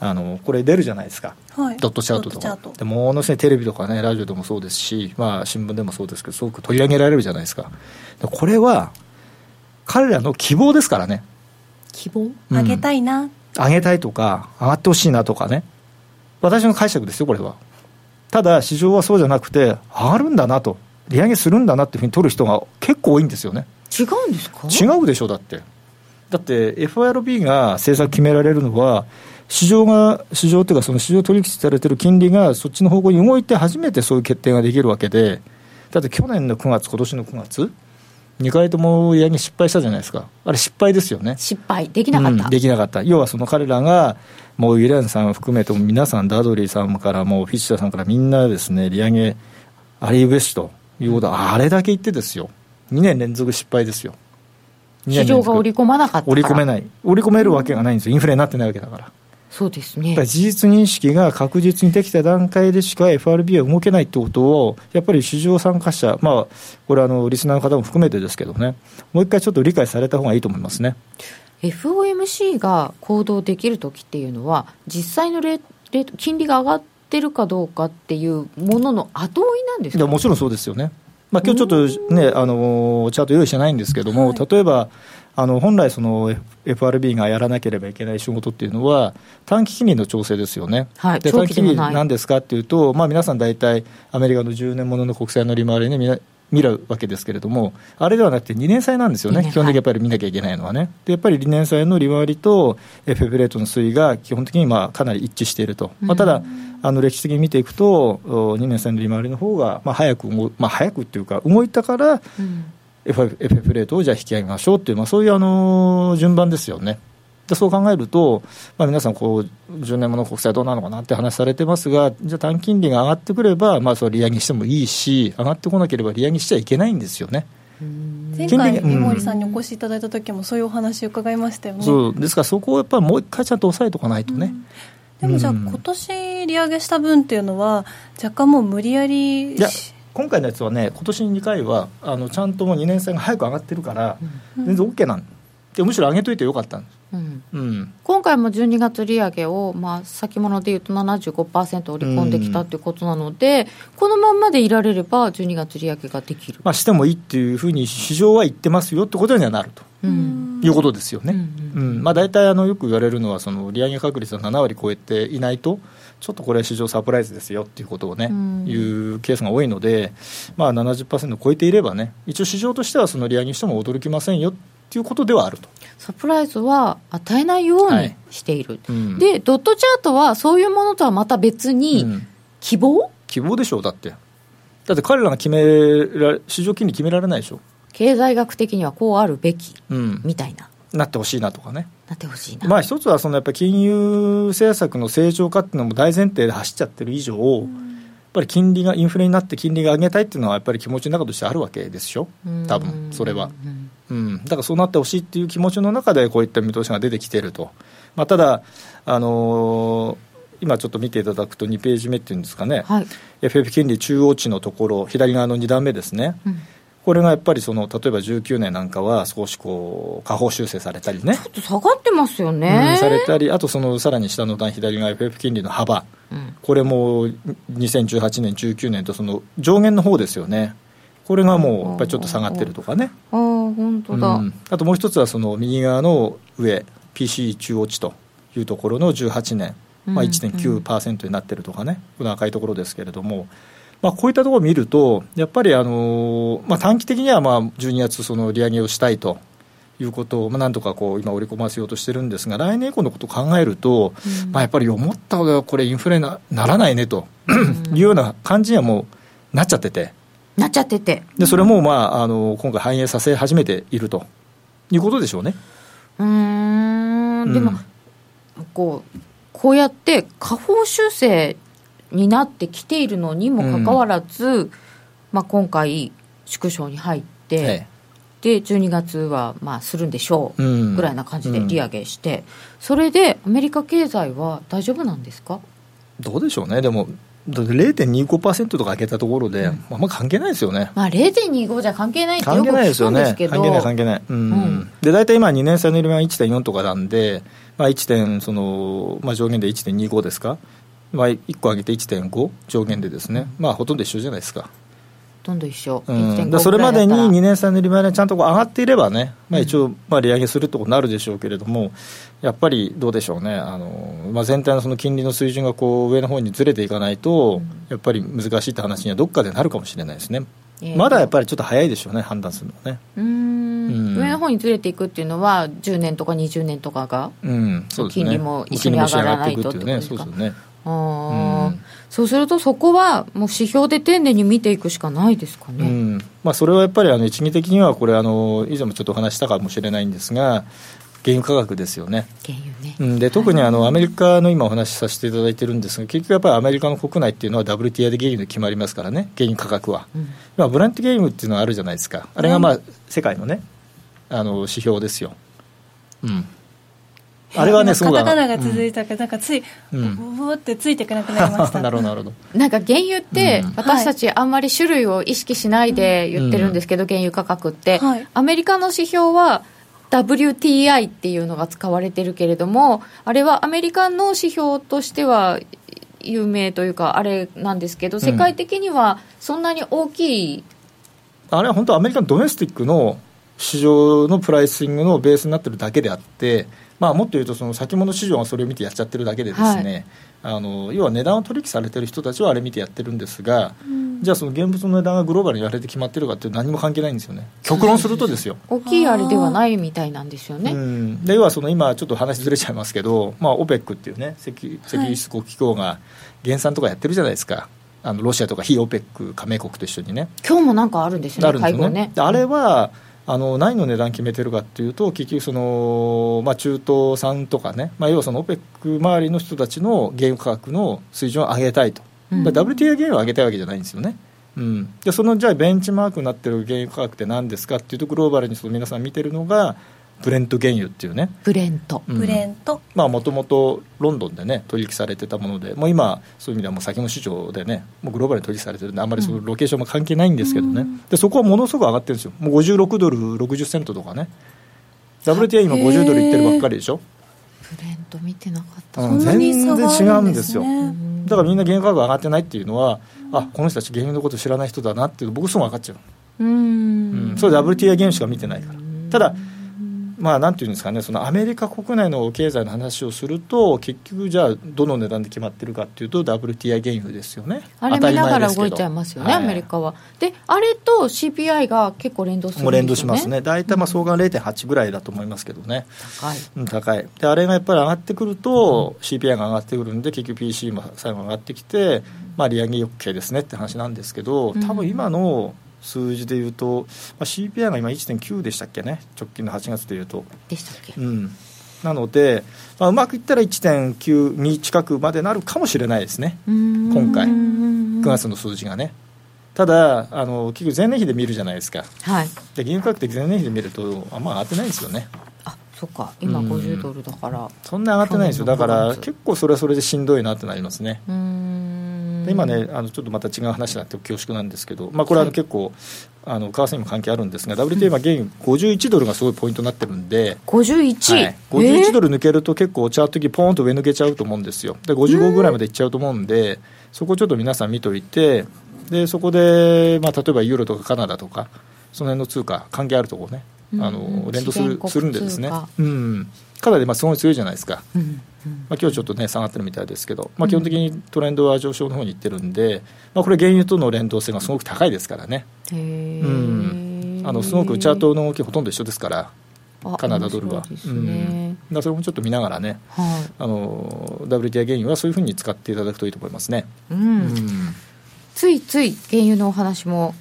あのこれ出るじゃないですか、はい、ドットチャートとか。でものすごいテレビとかねラジオでもそうですし、まあ、新聞でもそうですけどすごく取り上げられるじゃないですか。これは彼らの希望ですからね。希望、上げたいな。上げたいとか上がってほしいなとかね。私の解釈ですよこれは。ただ市場はそうじゃなくて上がるんだなと利上げするんだなっていうふうに取る人が結構多いんですよね。違うんですか？違うでしょだって。だって FRB が政策決められるのは市場が市場というかその市場取引されてる金利がそっちの方向に動いて初めてそういう決定ができるわけでだって去年の9月今年の9月2回とも利上げ失敗したじゃないですか。あれ失敗ですよね。失敗。できなかった、うん、できなかった。要はその彼らがもうウィレンさん含めても皆さんダドリーさんからもうフィッシャーさんからみんなですね利上げありべしということ。はあれだけ言ってですよ。2年連続失敗ですよ。市場が織り込まなかった織り込めない。織り込めるわけがないんですよ。インフレになってないわけだから。そうですね。事実認識が確実にできた段階でしか FRB は動けないってことをやっぱり市場参加者まあこれあのリスナーの方も含めてですけどね。もう一回ちょっと理解された方がいいと思いますね。FOMC が行動できるときっていうのは実際のレート金利が上がってるかどうかっていうものの後追いなんですか？もちろんそうですよね。まあ今日ちょっとね、あのチャート用意してないんですけども、はい、例えば、あの本来、その FRB がやらなければいけない仕事っていうのは、短期金利の調整ですよね。はい、で短期金利なんですかっていうと、まあ、皆さん大体、アメリカの10年ものの国債の利回りね、見るわけですけれども、あれではなくて2年債なんですよね、基本的にやっぱり見なきゃいけないのはね。でやっぱり2年債の利回りと FF レートの推移が基本的にまあかなり一致していると。まあ、ただ、あの歴史的に見ていくと、2年債の利回りの方がまあ早くまあ、早くっていうか、動いたから、FF, レートをじゃあ引き上げましょうっていう、まあ、そういうあの順番ですよね。でそう考えると、まあ、皆さんこう、10年もの国債どうなのかなって話されてますが、じゃあ短金利が上がってくれば、まあ、それ利上げしてもいいし、上がってこなければ利上げしちゃいけないんですよね。前回、三森さんにお越しいただいた時も、そういうお話伺いましたよね。そうですから、そこをやっぱりもう一回ちゃんと押さえておかないとね。でもじゃあ、今年利上げした分っていうのは、若干もう無理やりいや今回のやつはね、今年に2回はあのちゃんともう2年生が早く上がってるから、全然 OK なんで、むしろ上げといてよかったんです。うん。うん、今回も12月利上げを、まあ、先物でいうと75%織り込んできたということなので、うん、このまんまでいられれば、12月利上げができる、まあ、してもいいっていうふうに市場は言ってますよってことにはなると、うん、いうことですよね。うんまあ、大体あのよく言われるのは、その利上げ確率が7割超えていないと、ちょっとこれ、市場サプライズですよっていうことをね、いうケースが多いので、まあ70、超えていればね、一応市場としてはその利上げしても驚きませんよっていうことではあると。サプライズは与えないようにしている、はいうん、でドットチャートはそういうものとはまた別に、希望、うん、希望？でしょうだって。だって彼らが決めら市場金利決められないでしょ。経済学的にはこうあるべき、うん、みたいな。なってほしいなとかね。なってほしいな。まあ一つはそのやっぱり金融政策の正常化っていうのも大前提で走っちゃってる以上、うんぱり金利がインフレになって金利が上げたいっていうのはやっぱり気持ちの中としてあるわけですよ多分それは、うん、だからそうなってほしいっていう気持ちの中でこういった見通しが出てきていると、まあ、ただ、あのー今ちょっと見ていただくと2ページ目っていうんですかね、はい、FF 金利中央値のところ左側の2段目ですね、うんこれがやっぱりその例えば19年なんかは少しこう下方修正されたりね。ちょっと下がってますよね、うん、されたりあとそのさらに下の段左が FF 金利の幅、うん、これも2018年19年とその上限の方ですよね。これがもうやっぱりちょっと下がってるとかね。ああ本当だ、うん、あともう一つはその右側の上 PC 中央値というところの18年、まあ、うん1.9%になってるとかね、この赤いところですけれども、まあ、こういったところを見ると、やっぱり、あのまあ、短期的にはまあ12月、その利上げをしたいということを、まあ、なんとかこう今、織り込ませようとしてるんですが、来年以降のことを考えると、まあ、やっぱり思ったほどこれ、インフレなならないねというような感じにはもうなっちゃってて。なっちゃってて。でそれも、まあ、あの今回、反映させ始めていると。いうことでしょうね。うーん。でも、うん。こうこうやって下方修正になってきているのにもかかわらず、まあ、今回縮小に入って、えで12月はまあするんでしょううん。ぐらいな感じで利上げして、それでアメリカ経済は大丈夫なんですか？えどうでしょうね、でも、だって0.25%とか開けたところで、まああんま関係ないですよね。まあ0.25じゃ関係ないってよく聞くんですけど。関係ない、関係ない、うん。うん。で大体今、2年債の利回りは1.4とかなんで、まあ、1. 点その、まあ、上限で1.25ですか、まあ、1個上げて1.5上限でですね、まあ、ほとんど一緒じゃないですか。どんどん一緒、うん、1.5でそれまでにぐらいだったら。2年債の利回りがちゃんとこう上がっていればね、まあ、一応、まあ、利上げするとになるでしょうけれども、やっぱりどうでしょうね、あのまあ、全体のその金利の水準がこう上の方にずれていかないと、やっぱり難しいって話にはどっかでなるかもしれないですね。えーまだやっぱりちょっと早いでしょうね、判断するのはね。うーん。うん。上の方にずれていくっていうのは10年とか20年とかがうん、そうですね。金利も一緒に上がらないとっていくっていうですかそうですよね。あー。うん。そうするとそこはもう指標で丁寧に見ていくしかないですかね、うん。まあ、それはやっぱりあの一義的にはこれあの以前もちょっとお話ししたかもしれないんですが原油価格ですよね、原油ね、うん、で特にあのアメリカの今お話しさせていただいてるんですが結局やっぱりアメリカの国内っていうのは WTI で原油で決まりますからね原油価格は、うん。まあ、ブラント原油っていうのはあるじゃないですか。あれがまあ世界のねあの指標ですよ、うん、あれはねすごくカタカナが続いたから、なんかつい、うん。ブブブってついていかなくなりました。なるほどなるほど。なんか原油ってうん。私たちあんまり種類を意識しないで言ってるんですけど、原油価格って、はい。アメリカの指標は WTI っていうのが使われてるけれどもあれはアメリカの指標としては有名というかあれなんですけど世界的にはそんなに大きい、あれは本当アメリカのドメスティックの市場のプライシングのベースになってるだけであって、まあ、もっと言うとその先物市場がそれを見てやっちゃってるだけでですね、あの要は値段を取引されてる人たちはあれ見てやってるんですが、じゃあその現物の値段がグローバルにあれで決まってるかって何も関係ないんですよね。極論するとですよ。大きいあれではないみたいなんですよね。うん、で要はその今ちょっと話ずれちゃいますけど、まあ、OPEC っていうね石石油輸出国機構が減産とかやってるじゃないですか。あのロシアとか非 OPEC 加盟国と一緒にね。今日もなんかあるんですよね、あるんですよね。ね。であれはあの何の値段決めてるかっていうと結局その、まあ、中東産とかね、まあ、要はその OPEC 周りの人たちの原油価格の水準を上げたいと、うん。WTI 原油を上げたいわけじゃないんですよね、うん、でそのじゃあベンチマークになってる原油価格って何ですかっていうとグローバルにその皆さん見てるのがブレント原油っていうね。ブレント。うん。ブレント、まあもともとロンドンでね取引されてたものでもう今そういう意味ではもう先の市場でねもうグローバルに取引されてるんであんまりそのロケーションも関係ないんですけどね、でそこはものすごく上がってるんですよ。もう56ドル60セントとかね。WTI 今50ドルいってるばっかりでしょ、ブレント見てなかった。うんそんなに差があるんですね。全然違うん。だからみんな原油価格上がってないっていうのはあこの人たち原油のこと知らない人だなっていう僕すぐ分かっちゃう、うん。ん。それ WTI 原油しか見てないから。ただまあ、なんていうんですかね、そのアメリカ国内の経済の話をすると、結局、じゃあ、どの値段で決まってるかっていうと、WTI 原油ですよね、あれ見ながら動いちゃいますよね、はい。アメリカは。で、あれと CPI が結構連動するんですよね。もう連動しますね、大体まあ相関0.8ぐらいだと思いますけどね、高い。うん、高い。で、あれがやっぱり上がってくると、CPI が上がってくるんで、結局 PC も最後上がってきて、まあ、利上げ OK ですねって話なんですけど、多分今の数字でいうと、まあ、CPI が今1.9でしたっけね、直近の8月でいうと。でしたっけ？うん、なので、まあ、うまくいったら1.92近くまでなるかもしれないですね、今今回9月の数字がね。ただあの、結局前年比で見るじゃないですか、はい。で原油価格って前年比で見ると、あんま上がってないんですよね、あ、そっか。今うん50ドルだから。そんな上がってないんですよ、だか去年の5月ら結構それはそれでしんどいなってなりますね。うーん。で今ね、あのちょっとまた違う話になって恐縮なんですけど、まあ、これはあのはい結構、あの為替にも関係あるんですが、WTI 今、原油51ドルがすごいポイントになってるんで、51。はい、51ドル。ル抜けると結構チャート的にポーンと上抜けちゃうと思うんですよで55ぐらいまでいっちゃうと思うんでそこちょっと皆さん見といてでそこで、まあ、例えばユーロとかカナダとかその辺の通貨関係あるところねあの連動するするんでですね。うん、かなりまあすごい強いじゃないですか、うんうん。まあ今日ちょっとね下がってるみたいですけど、まあ、基本的にトレンドは上昇の方にいってるんで、まあ、これ原油との連動性がすごく高いですからね、へうん。ーあのすごくチャートの動きほとんど一緒ですからあカナダドルは、うん。ねだそれもちょっと見ながらねはい。あの WTI 原油はそういうふうに使っていただくといいと思いますね、ううんん、ついつい原油のお話も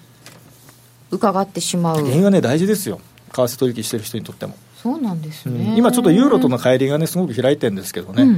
伺ってしまう。原油はね大事ですよ為替取引してる人にとっても、そうなんですうん。ね、今ちょっとユーロとの乖離がねすごく開いてるんですけどね、うん。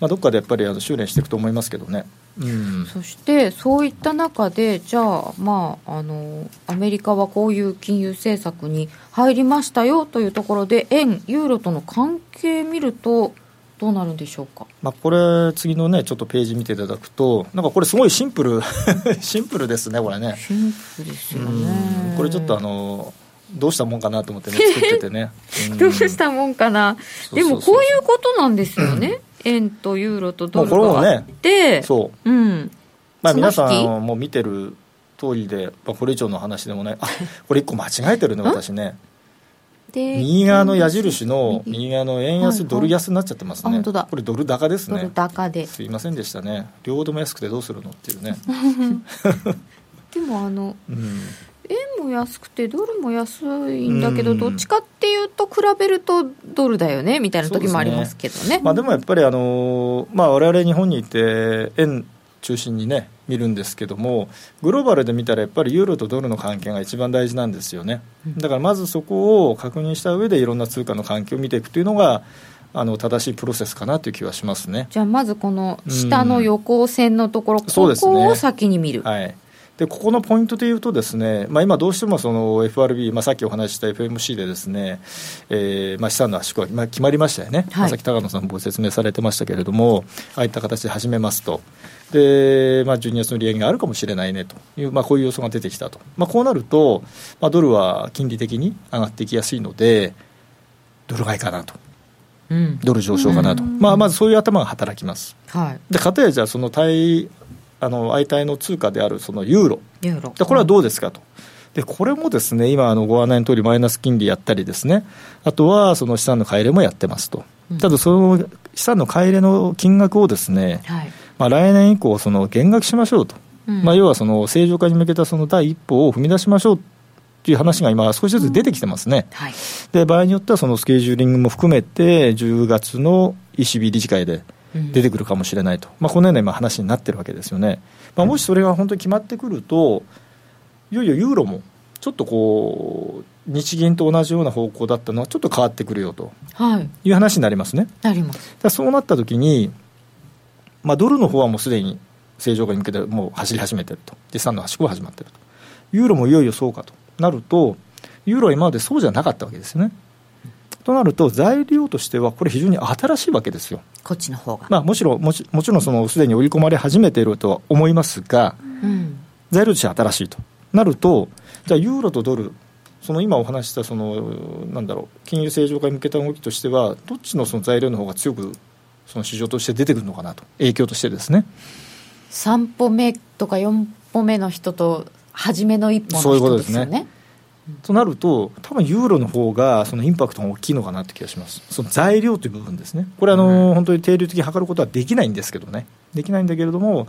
まあ、どっかでやっぱりあの修練していくと思いますけどね、うん、そしてそういった中でじゃあまああのアメリカはこういう金融政策に入りましたよというところで円ユーロとの関係見るとどうなるんでしょうか？まあ、これ次のねちょっとページ見ていただくとなんかこれすごいシンプル シンプルですねこれね。シンプルですようん。ねこれちょっとあのどうしたもんかなと思ってね作っててね、うん。どうしたもんかな、でもこういうことなんですよね、円とユーロとドルがあって、そう。うん、まあ、皆さんも見てる通りで、まあ、これ以上の話でもない。あこれ一個間違えてるね私ね。で右側の矢印の右。右側の円はいはい安ドル安になっちゃってますね。あ本当だ。これドル高ですドルね高で。すいませんでしたね。両方とも安くてどうするのっていうね、でもあのうん、円も安くてドルも安いんだけど、うん。どっちかっていうと比べるとドルだよねみたいな時もありますけどね。まあ、でもやっぱりあの、まあ、我々日本にいて円中心にね見るんですけどもグローバルで見たらやっぱりユーロとドルの関係が一番大事なんですよね。だからまずそこを確認した上でいろんな通貨の関係を見ていくというのがあの正しいプロセスかなという気はしますね。じゃあまずこの下の横線のところ、うですね。こを先に見る、はいでここのポイントでいうとですね、まあ、今どうしてもその FRB、まあ、さっきお話しした FMC でですね、えーまあ、資産の圧縮は今決まりましたよね、はい。まあさっき高野さんもご説明されてましたけれどもああいった形で始めますと。で、まあ、12月の利上げがあるかもしれないねという、まあ、こういう予想が出てきたと、まあ、こうなると、まあ、ドルは金利的に上がっていきやすいのでドル買いかなと。うん。ドル上昇かなと、まあ、まずそういう頭が働きます。はい。でかたやじゃあその対あの相対の通貨であるそのユーロ。ユーロ。でこれはどうですかと。でこれもですね今あのご案内の通りマイナス金利やったりですね。あとはその資産の買い入れもやってますと、うん。ただその資産の買い入れの金額をですね、はい。まあ、来年以降その減額しましょうと、うん。まあ、要はその正常化に向けたその第一歩を踏み出しましょうという話が今少しずつ出てきてますね、はい。で場合によってはそのスケジューリングも含めて10月の ECB 理事会でうん出てくるかもしれないと、まあ、このような今話になってるわけですよね、まあ、もしそれが本当に決まってくるといよいよユーロもちょっとこう日銀と同じような方向だったのはちょっと変わってくるよと。はい。いう話になりますね。なります。だそうなった時に、まあ、ドルの方はもうすでに正常化に向けてもう走り始めてると。で資産の圧縮が始まってると。ユーロもいよいよそうかとなるとユーロは今までそうじゃなかったわけですよねとなると材料としてはこれ非常に新しいわけですよ。こっちの方が、まあ、もちろんもちもちろんそのすでに織り込まれ始めているとは思いますがうん。材料としては新しいとなるとじゃあユーロとドルその今お話ししたそのなんだろう金融正常化に向けた動きとしてはどっちのその材料の方が強くその市場として出てくるのかなと影響としてですね。3歩目とか4歩目の人と初めの一歩そういのうことですね人ですよねとなると多分ユーロの方がそのインパクトが大きいのかなって気がします。その材料という部分ですね。これあの、本当に定量的に測ることはできないんですけどね。できないんだけれども、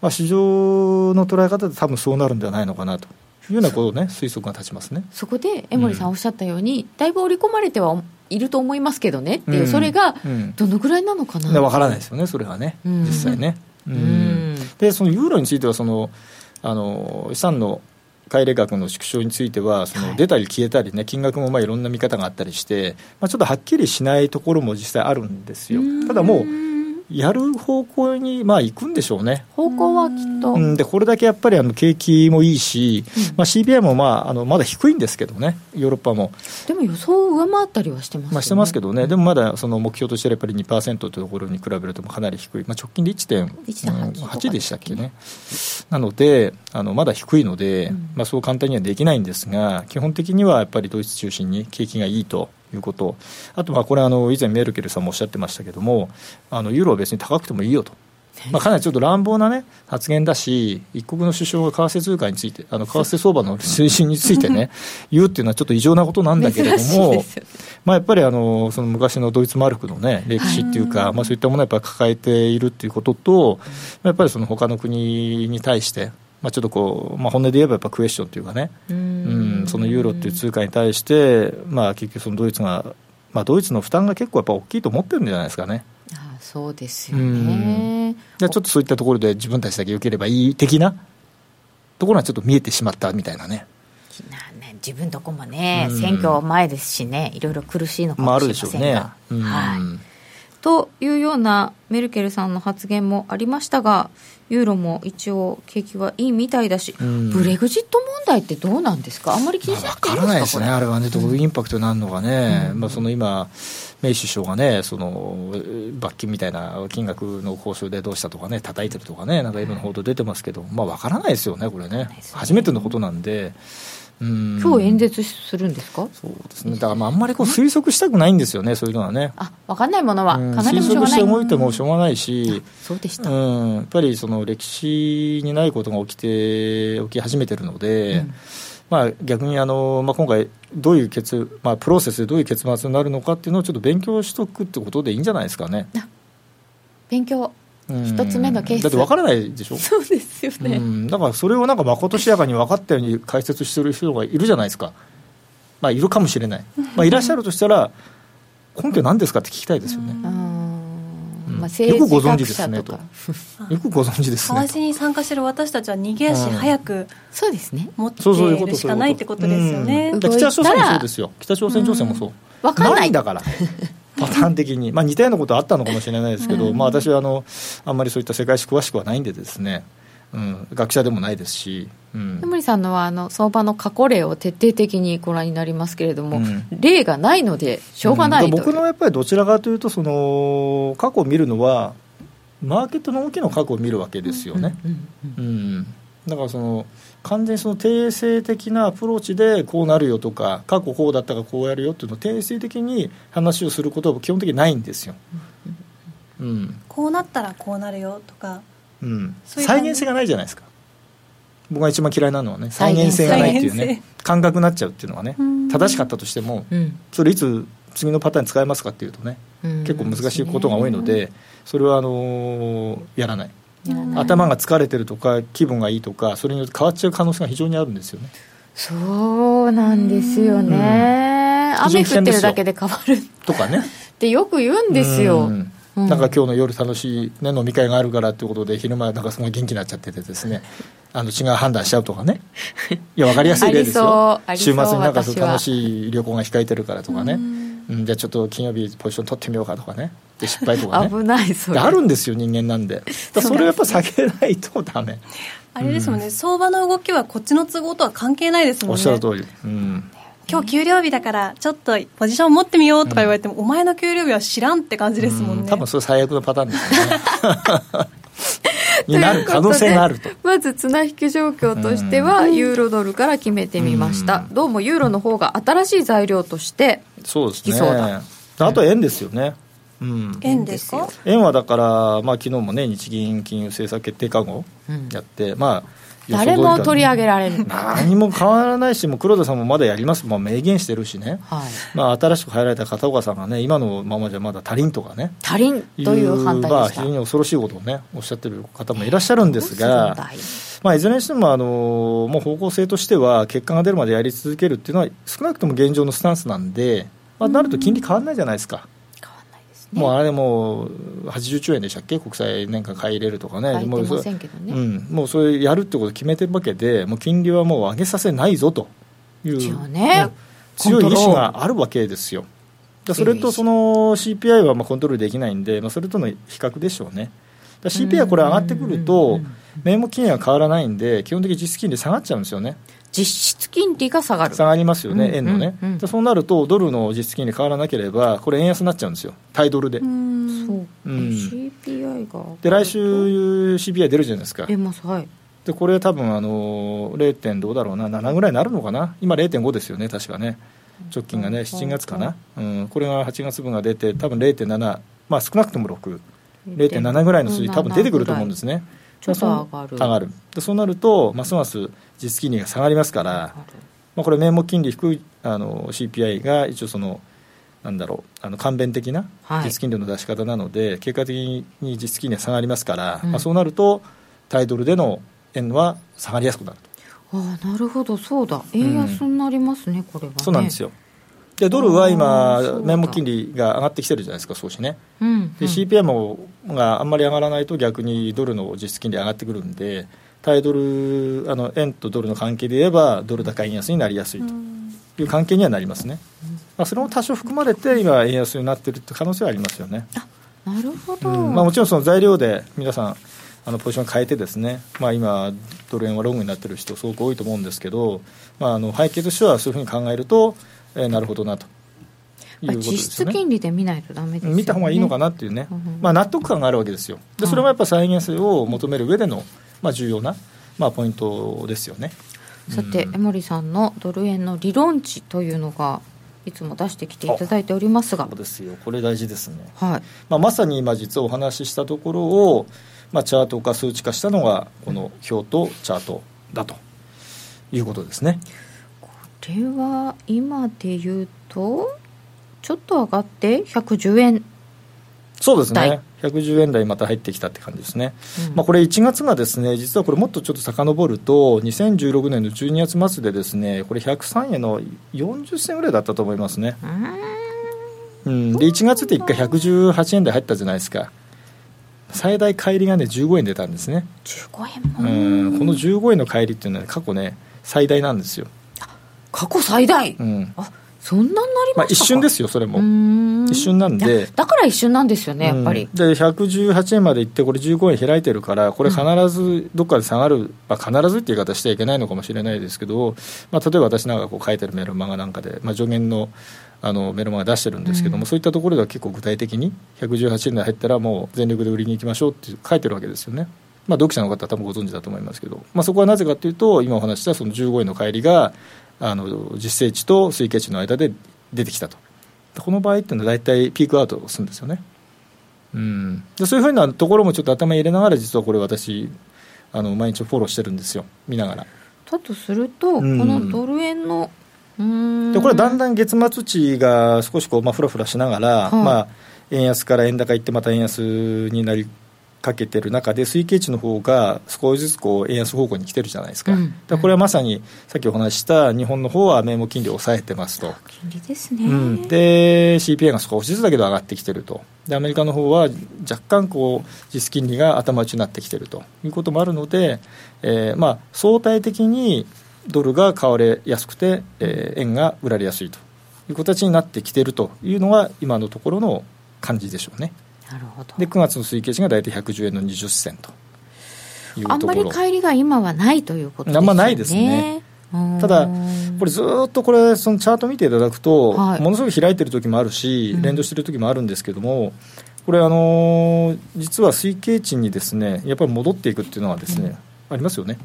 まあ、市場の捉え方で多分そうなるんではないのかなというようなこう、ね、推測が立ちますね。そこで江森さんおっしゃったように、だいぶ織り込まれてはいると思いますけどねっていう、うん。それがうん。どのぐらいなのかな、で分からないですよねそれはね、うん。実際ね、うん。うん。でそのユーロについてはそのあの資産の買い入れ額の縮小についてはそはい。の出たり消えたりね金額もまあいろんな見方があったりして、まあ、ちょっとはっきりしないところも実際あるんですよ。ただもうやる方向にまあ行くんでしょうね。方向はきっと、うん、でこれだけやっぱりあの景気もいいし、まあ、CPI もまああのまだ低いんですけどね。ヨーロッパも、でも予想を上回ったりはしてますよね、まあ、してますけどね、でもまだその目標としてはやっぱり2%というところに比べるとかなり低い、まあ、直近で1.8 1.8でしたっけね、なので、あのまだ低いので、うん。まあ、そう簡単にはできないんですが、基本的にはやっぱりドイツ中心に景気がいいということ、あとまあこれあの、以前、メルケルさんもおっしゃってましたけども、あのユーロは別に高くてもいいよと。まあ、かなりちょっと乱暴な、ね、発言だし、一国の首相が為替通貨について、あの為替相場の推進についてね、言うっていうのはちょっと異常なことなんだけれども、まあ、やっぱりあのその昔のドイツマルクの、ね、歴史っていうか、まあ、そういったものをやっぱり抱えているっていうことと、やっぱりその他の国に対して、まあ、ちょっとこう、まあ、本音で言えばやっぱクエスチョンというかね、うんそのユーロっていう通貨に対して、まあ、結局、そのドイツが、まあ、ドイツの負担が結構やっぱ大きいと思ってるんじゃないですかね。あそうですよね。じゃちょっとそういったところで自分たちだけ受ければいい的なところはちょっと見えてしまったみたいなね。なね自分とこもね、選挙前ですしね、いろいろ苦しいのかもしれませんが。まあ、ね、はいというようなメルケルさんの発言もありましたが、ユーロも一応、景気はいいみたいだし、ブレグジット問題ってどうなんですか、あんまり気にしなくていいですか、まあ、からないですね、あれはね、どういうインパクトになるのかね、うん、まあ、その今、メイ首相がね、その罰金みたいな金額の交渉でどうしたとかね、叩いてるとかね、なんかいろんな報道出てますけど、まあ、分からないですよね、これね、初めてのことなんで。今日演説するんですか？そうですね。だからまああんまりこう推測したくないんですよねそういうのはね。あ分かんないものは。かなり推測して思いてもしょうがないし、そうでした、うん、やっぱりその歴史にないことが起きて起き始めてるので、うん、まあ、逆にあの、まあ、今回どういう結、まあ、プロセスでどういう結末になるのかっていうのをちょっと勉強しとくってことでいいんじゃないですかね。勉強一つ目のケースだって分からないでしょ？そうですよね、だからそれをなんかまことしやかに分かったように解説してる人がいるじゃないですかまあいるかもしれない、まあ、いらっしゃるとしたら根拠何ですかって聞きたいですよね、まあ、よくご存知ですねと。よくご存知ですね。為替に参加してる私たちは逃げ足早く、そうですね。持っているしかないってことですよね。北朝鮮もそうですよ。北朝鮮情勢もそう。わかんない。だから。パターン的に、まあ、似たようなことあったのかもしれないですけど、うん、まあ、私はあのあんまりそういった世界史詳しくはないんでですね、うん、学者でもないですし、うん、江森さんのはあの相場の過去例を徹底的にご覧になりますけれども、うん、例がないのでしょうがない、うん、僕のやっぱりどちらかというとその過去を見るのはマーケットの動きの過去を見るわけですよね。うん。だからその完全にその定性的なアプローチでこうなるよとか過去こうだったからこうやるよっていうのを定性的に話をすることは基本的にないんですよ、うん、こうなったらこうなるよとか、うん、再現性がないじゃないですか。僕が一番嫌いなのはね再現性がないっていうね感覚になっちゃうっていうのはね正しかったとしても、うん、それいつ次のパターン使えますかっていうとね、結構難しいことが多いのでそれはあのー、やらない頭が疲れてるとか気分がいいとかそれによって変わっちゃう可能性が非常にあるんですよね。そうなんですよね、うん、雨降ってるだけで変わるとかね。ってよく言うんですよ、うん。なんか今日の夜楽しい、ね、飲み会があるからっていうことで昼間なんかすごい元気になっちゃっててですね。あの違う判断しちゃうとかね。いや分かりやすい例ですよ。週末になんか楽しい旅行が控えてるからとかねうん、じゃあちょっと金曜日ポジション取ってみようかとかね。で失敗とかね。危ないそれ。あるんですよ人間なんで。それをやっぱ避けないとダメ。あれですもんね、うん、相場の動きはこっちの都合とは関係ないですもんね。おっしゃる通り、うん、今日給料日だからちょっとポジション持ってみようとか言われても、うん、お前の給料日は知らんって感じですもんね、多分それ最悪のパターンですよね。になる可能性があると。まず綱引き状況としては、ユーロドルから決めてみました、どうもユーロの方が新しい材料としてそうですね。あとは円ですよね、うん、円ですか？円はだから、まあ昨日もね日銀金融政策決定会合やって、うん、まあ誰も取り上げられる何も変わらないし、もう黒田さんもまだやります、まあ、明言してるしね、はい。まあ、新しく入られた片岡さんがね、今のままじゃまだ足りんとかね、足りんという判断まあ、非常に恐ろしいことをね、おっしゃってる方もいらっしゃるんですが、まあ、いずれにしてもあのもう方向性としては、結果が出るまでやり続けるっていうのは、少なくとも現状のスタンスなんで、まあ、なると金利変わらないじゃないですか。もうあれもう80兆円でしたっけ、国債年間買い入れるとかね、もうそれ、うん、もうそれやるってことを決めてるわけで、もう金利はもう上げさせないぞという、ね、強い意志があるわけですよ。それとその CPI はまあコントロールできないんで、まあ、それとの比較でしょうね。CPI はこれ上がってくると、名目金利は変わらないんで、基本的に実質金利下がっちゃうんですよね。実質金利が下がる。下がりますよね、円のね、うんうん、そうなると、ドルの実質金利変わらなければ、これ、円安になっちゃうんですよ、対ドルで。うん、CPI がで来週、CPI 出るじゃないですか。出ます、はい。でこれ多分あの 0. 点どうだろうな。7ぐらいになるのかな？今0.5ですよね確かね。直近がね7月かな、うん、これが8月分が出て多分0.7まあ少なくとも6 0.7ぐらいの数字多分出てくると思うんですねちょっと上がる。上がる。でそうなるとますます実金利が下がりますから、まあ、これ名目金利低いあの CPI が一応そのなんだろうあの簡便的なはい。実金利の出し方なので、結果的に実金利が下がりますから、うん。まあ、そうなるとタイドルでの円は下がりやすくなると。ああなるほど。そうだ。円安になりますね、これはね。そうなんですよでドルは今名目金利が上がってきてるじゃないですか少しね。うんで CPI もがあんまり上がらないと逆にドルの実質金利上がってくるんで対ドルあの円とドルの関係で言えばドル高円安になりやすいという関係にはなりますね、まあ、それも多少含まれて今円安になってるって可能性はありますよね、なるほど、うん。まあ、もちろんその材料で皆さんあのポジション変えてですね、まあ、今ドル円はロングになってる人すごく多いと思うんですけど、まあ、あの背景としてはそういうふうに考えると、えーなるほどなと。いうまあことで実質金利で見ないとダメですよね。見た方がいいのかなっていうね、うんまあ、納得感があるわけですよ。でそれもやっぱ再現性を求める上での、まあ、重要な、まあ、ポイントですよね。さて、江森さんのドル円の理論値というのがいつも出してきていただいておりますが。そうですよ。これ大事ですね、はい。まあ、まさに今実はお話ししたところを、まあ、チャート化数値化したのがこの表とチャートだということですね。これは今で言うとちょっと上がって110円、そうです台。ね110円台また入ってきたって感じですね、うん。まあ、これ1月がですね実はこれもっとちょっと遡ると2016年の12月末でですねこれ103円の40銭ぐらいだったと思いますね。うーん。うん、で1月って1回118円台入ったじゃないですか。最大乖離がね15円出たんですね。15う円も。ん。この15円の乖離っていうのは、ね、過去ね最大なんですよ、過去最大、うん。あそんなになりましたか、一瞬ですよそれも、一瞬なんで。だから一瞬なんですよねやっぱり、うん。で118円まで行ってこれ15円開いてるからこれ必ずどっかで下がる、まあ、必ずっていう言い方しちゃいけないのかもしれないですけど、まあ、例えば私なんかこう書いてるメルマガなんかで、まあ、上限のあのメルマガ出してるんですけども、うん。そういったところでは結構具体的に118円台入ったらもう全力で売りに行きましょうって書いてるわけですよね。まあ、読者の方は多分ご存知だと思いますけど、まあ、そこはなぜかというと今お話ししたその15円の乖離があの実勢値と推計値の間で出てきたと。この場合っていうのは大体ピークアウトするんですよね。うん、でそういうふうなところもちょっと頭に入れながら実はこれ私あの毎日フォローしてるんですよ。見ながら。だとすると、うん。このドル円のでこれだんだん月末値が少しこう、まあ、ふらふらしながら、はい。まあ、円安から円高いってまた円安になりかけてる中で推計値の方が少しずつこう円安方向に来てるじゃないですか,、うん。だこれはまさにさっきお話しした日本の方は名目金利を抑えてますと、金利ですね、うん、で CPI が少しずつだけど上がってきてると。でアメリカの方は若干こう実金利が頭打ちになってきてると。いうこともあるので、えーまあ、相対的にドルが買われやすくて、えー円が売られやすいと。いう形になってきてるというのが今のところの感じでしょうねなるほど。で9月の推計値が大体110円の20銭というところ。あんまり乖離が今はないということですよね。あんまないですね。うん。ただこれずーっとこれそのチャート見ていただくと、はい。ものすごく開いてる時もあるしうん。連動してる時もあるんですけども、これあのー実は推計値にですねやっぱり戻っていくっていうのはですね、ありますよね。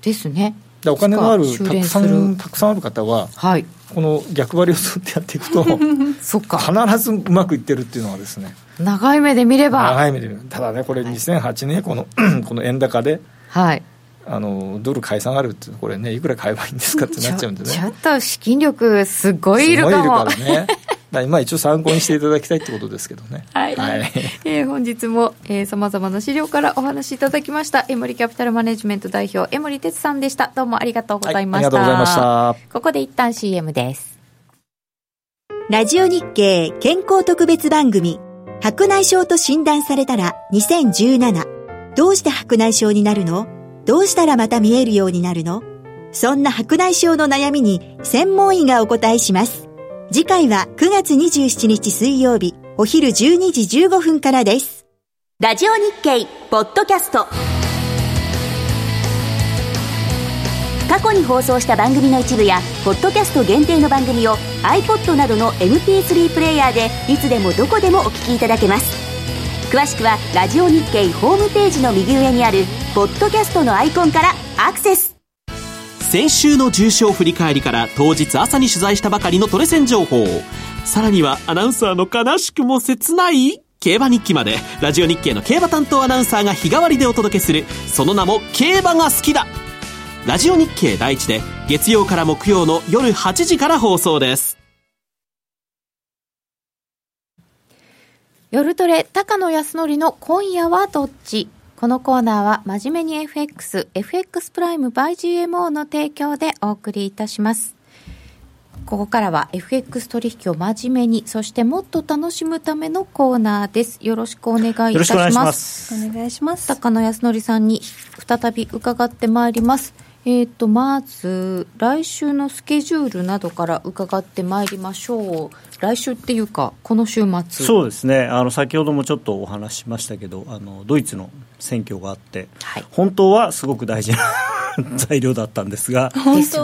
ですね。でお金のある修たくさんたくさんある方ははい。この逆張りをずっとやっていくと そっか。必ずうまくいってるっていうのはですね。長い目で見れば。長い目でただねこれ2008年この この円高ではい。あのドル買い下がるってこれねいくら買えばいいんですかってなっちゃうんでね。ちょっと資金力すごいいるすごいいるかもからねまあ一応参考にしていただきたいってことですけどね。はい。えー本日もさまざまな資料からお話しいただきました。江森キャピタルマネジメント代表江森哲さんでした。どうもありがとうございました、はいありがとうございました。ここで一旦 CM です。ラジオ日経健康特別番組白内障と診断されたら2017どうして白内障になるの？どうしたらまた見えるようになるの？そんな白内障の悩みに専門医がお答えします。次回は9月27日水曜日お昼12時15分からです。ラジオ日経ポッドキャスト。過去に放送した番組の一部やポッドキャスト限定の番組を iPod などの MP3 プレイヤーでいつでもどこでもお聞きいただけます。詳しくはラジオ日経ホームページの右上にあるポッドキャストのアイコンからアクセス。先週の重賞振り返りから当日朝に取材したばかりのトレセン情報。さらにはアナウンサーの悲しくも切ない？競馬日記まで。ラジオ日経の競馬担当アナウンサーが日替わりでお届けする。その名も競馬が好きだ。ラジオ日経第一で月曜から木曜の夜8時から放送です。夜トレ高野康則の今夜はどっち？このコーナーは真面目に FX、FX プライム by GMO の提供でお送りいたします。ここからは FX 取引を真面目に、そしてもっと楽しむためのコーナーです。よろしくお願いいたします。お願いします。高野康則さんに再び伺ってまいります。えーと、まず来週のスケジュールなどから伺ってまいりましょう来週っていうかこの週末。そうですね。あの先ほどもちょっとお話ししましたけどあのドイツの選挙があって、はい、本当はすごく大事な 材料だったんですが、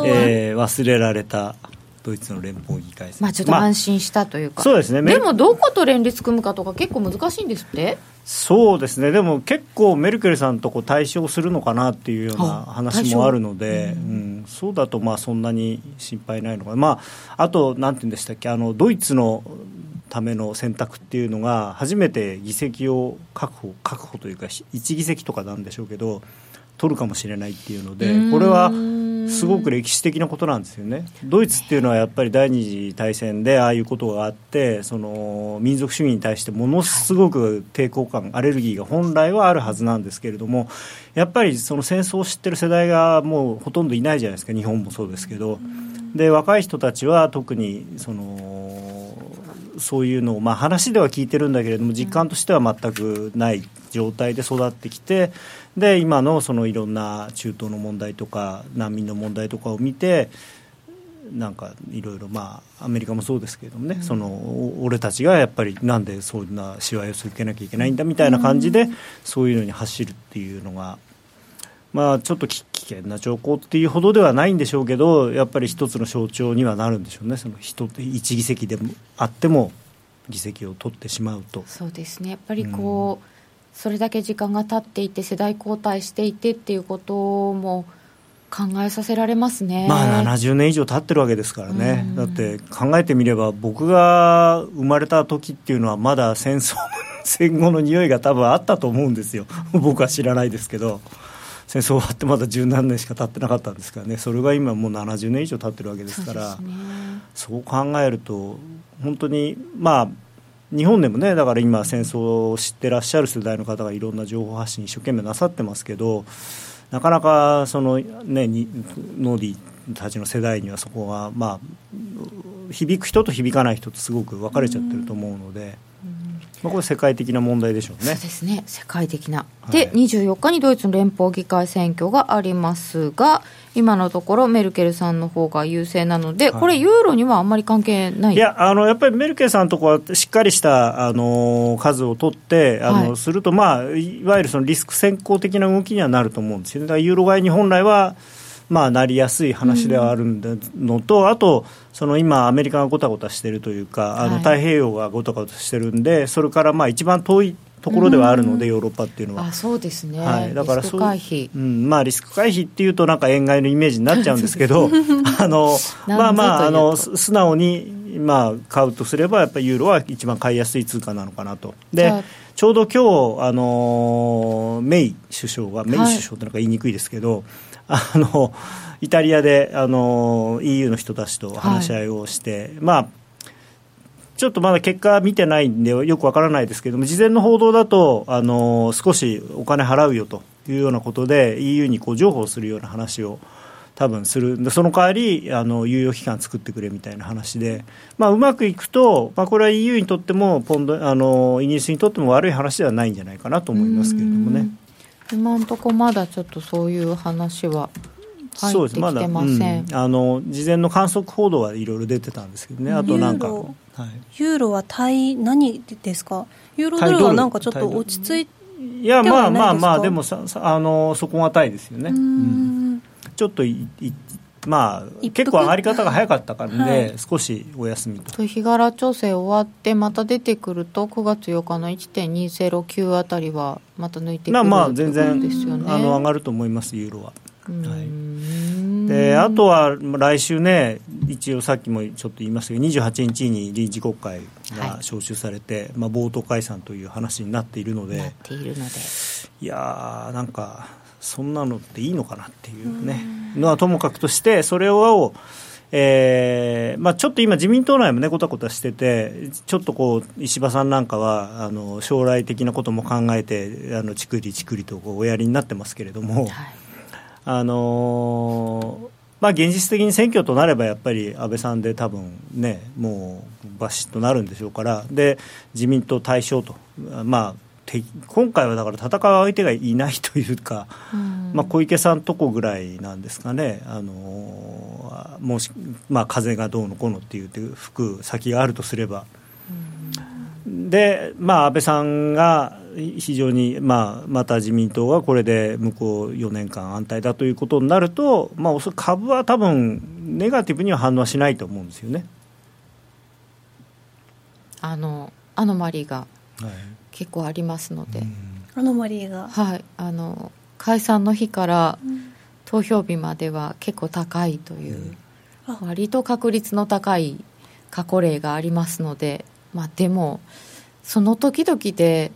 えー、忘れられたドイツの連邦議会まあちょっと安心したというか、まあ、そうですね。でもどこと連立組むかとか結構難しいんですって？そうですね。でも結構メルケルさんとこ対象するのかなっていうような話もあるので、うん、そうだとまあそんなに心配ないのかまああとなんて言うんでしたっけあのドイツのための選択っていうのが初めて議席を確保確保というか1議席とかなんでしょうけど取るかもしれないっていうのでこれはすごく歴史的なことなんですよね。ドイツっていうのはやっぱり第二次大戦でああいうことがあってその民族主義に対してものすごく抵抗感アレルギーが本来はあるはずなんですけれどもやっぱりその戦争を知ってる世代がもうほとんどいないじゃないですか。日本もそうですけど。で若い人たちは特にそのそういうのを、まあ、話では聞いてるんだけれども実感としては全くない状態で育ってきてで今のそのいろんな中東の問題とか難民の問題とかを見てなんかいろいろまあアメリカもそうですけれどもね、うん、その俺たちがやっぱりなんでそんなしわ寄せ受けなきゃいけないんだみたいな感じで、うん、そういうのに走るっていうのが。まあ、ちょっと危険な兆候っていうほどではないんでしょうけどやっぱり一つの象徴にはなるんでしょうね。その一議席でもあっても議席を取ってしまうと。そうですね。やっぱりこう、うんそれだけ時間が経っていて世代交代していてっていうことも考えさせられますね、まあ、70年以上経ってるわけですからね、だって考えてみれば僕が生まれた時っていうのはまだ戦争戦後の匂いが多分あったと思うんですよ。僕は知らないですけど。戦争終わってまだ十何年しか経ってなかったんですからね。それが今もう70年以上経ってるわけですから。そう、ね,、考えると本当にまあ日本でもねだから今戦争を知ってらっしゃる世代の方がいろんな情報発信一生懸命なさってますけどなかなかそのねノーディーたちの世代にはそこがまあ響く人と響かない人とすごく分かれちゃってると思うので。まあ、これ世界的な問題でしょうね。そうですね。世界的な、で、はい、24日にドイツの連邦議会選挙がありますが今のところメルケルさんの方が優勢なので、これユーロにはあんまり関係ない？いやあのやっぱりメルケルさんのところはしっかりしたあの数を取ってあの、はい、すると、まあ、いわゆるそのリスク先行的な動きにはなると思うんですよね。だからユーロ買いに本来はまあ、なりやすい話ではあるのと、うん、あと、その今、アメリカがごたごたしてるというか、あの太平洋がごたごたしてるんで、それからまあ一番遠いところではあるので、ヨーロッパっていうのは。あそうですね、はい、だからそう回避、うん。まあ、リスク回避っていうと、なんか円買いのイメージになっちゃうんですけど、あのまあまああの、素直に、まあ、買うとすれば、やっぱりユーロは一番買いやすい通貨なのかなと。でちょうど今日あのメイ首相が、メイ首相ってなんか言いにくいですけど、はいあのイタリアであの EU の人たちと話し合いをして、はい、まあちょっとまだ結果見てないんでよくわからないですけども事前の報道だとあの少しお金払うよというようなことで EU にこう譲歩するような話を多分する。その代わりあの猶予期間作ってくれみたいな話で、まあ、うまくいくと、まあ、これは EU にとってもポンドあのイギリスにとっても悪い話ではないんじゃないかなと思いますけれどもね。今のところまだちょっとそういう話は入ってきてません、まうん、あの事前の観測報道はいろいろ出てたんですけどね。あとなんかはい、ユーロは対何ですか？ユーロドルはなんかちょっと落ち着いていやまあまあまあでもさあの底堅いですよね、うん、ちょっとまあ、結構上がり方が早かったからで、はい、少しお休みと。日柄調整終わってまた出てくると9月8日の1.209あたりはまた抜いてくるまあ全然ですよ、ね、あの上がると思いますユーロは。はい、であとは来週ね、一応さっきもちょっと言いましたけど、28日に臨時国会が招集されて、はい、まあ、冒頭解散という話になっているので。なっているので。いやーなんかそんなのっていいのかなっていうねのはともかくとしてそれをえーまあ、ちょっと今、自民党内もね、こたこたしてて、ちょっとこう石破さんなんかは、あの将来的なことも考えて、あのちくりちくりとこうおやりになってますけれども、はい、あのー、まあ、現実的に選挙となればやっぱり安倍さんで多分ねもうバシッとなるんでしょうからで自民党対象と、まあ、今回はだから戦う相手がいないというか、まあ、小池さんとこぐらいなんですかね、あのもし、まあ、風がどうのこうのっていう吹く先があるとすれば。で、まあ、安倍さんが非常に、まあ、また自民党がこれで向こう4年間安泰だということになると、まあ、株は多分ネガティブには反応はしないと思うんですよね。あのアノマリーが結構ありますので、アノマリーが。はい。あの解散の日から投票日までは結構高いという、うん、割と確率の高い過去例がありますので、まあ、でもその時々で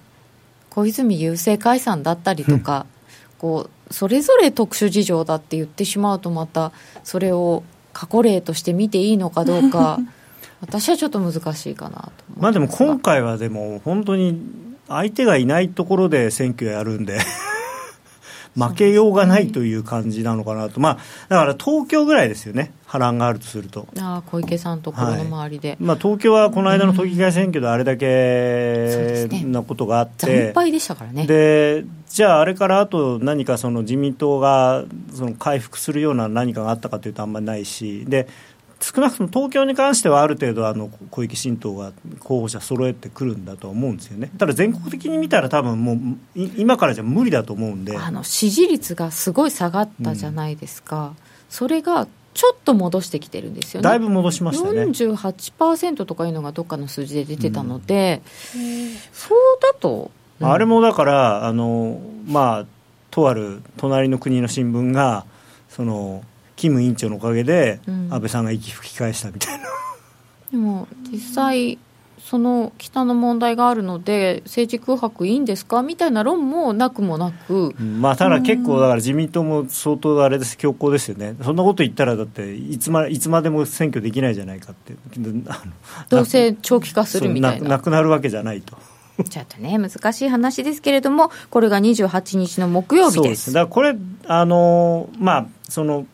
小泉郵政解散だったりとか、うん、こうそれぞれ特殊事情だって言ってしまうとまたそれを過去例として見ていいのかどうか 私はちょっと難しいかなとまあでも今回はでも本当に相手がいないところで選挙やるんで 負けようがないという感じなのかなと、まあ、だから東京ぐらいですよね、波乱があるとすると。あ小池さんところの周りで、はい、まあ、東京はこの間の都議会選挙であれだけのことがあって、惨敗でしたからね。でじゃあ、あれからあと何かその自民党がその回復するような何かがあったかというと、あんまりないし。で少なくとも東京に関してはある程度あの小池新党が候補者揃えてくるんだと思うんですよね。ただ全国的に見たら多分もう今からじゃ無理だと思うんで。あの支持率がすごい下がったじゃないですか、うん、それがちょっと戻してきてるんですよね。だいぶ戻しましたね。48%とかいうのがどっかの数字で出てたので、うん、そうだと、うん、あれもだからあのまあとある隣の国の新聞がそのキム委員長のおかげで安倍さんが息吹き返したみたいな、でも実際その北の問題があるので政治空白いいんですかみたいな論もなくもなく、まあ、ただ結構だから自民党も相当あれです強硬ですよね。そんなこと言ったらだっていつまいつまでも選挙できないじゃないかって。どうせ長期化するみたいな。なくなるわけじゃないと。ちょっとね、難しい話ですけれども、これが28日の木曜日です。だからこれ、あのまあ、その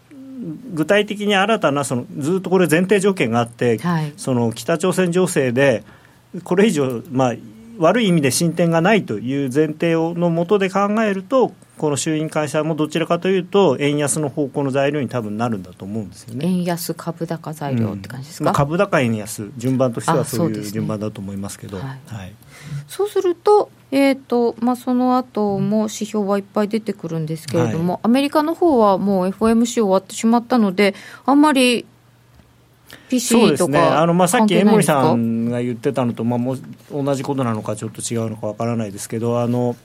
具体的に新たなそのずっとこれ前提条件があって、はい、その北朝鮮情勢でこれ以上、まあ、悪い意味で進展がないという前提をのもとで考えるとこの衆院会社もどちらかというと円安の方向の材料に多分なるんだと思うんですよね。円安株高材料って感じですか、うん、株高円安順番としてはそういう順番だと思いますけど、ね、はい、はい、そうするとえーとまあ、その後も指標はいっぱい出てくるんですけれども、はい、アメリカの方はもう FOMC 終わってしまったので、あんまり PC とか、ね、あのまあさっき江森さんが言ってたのと、まあ、もう同じことなのか、ちょっと違うのかわからないですけど、あの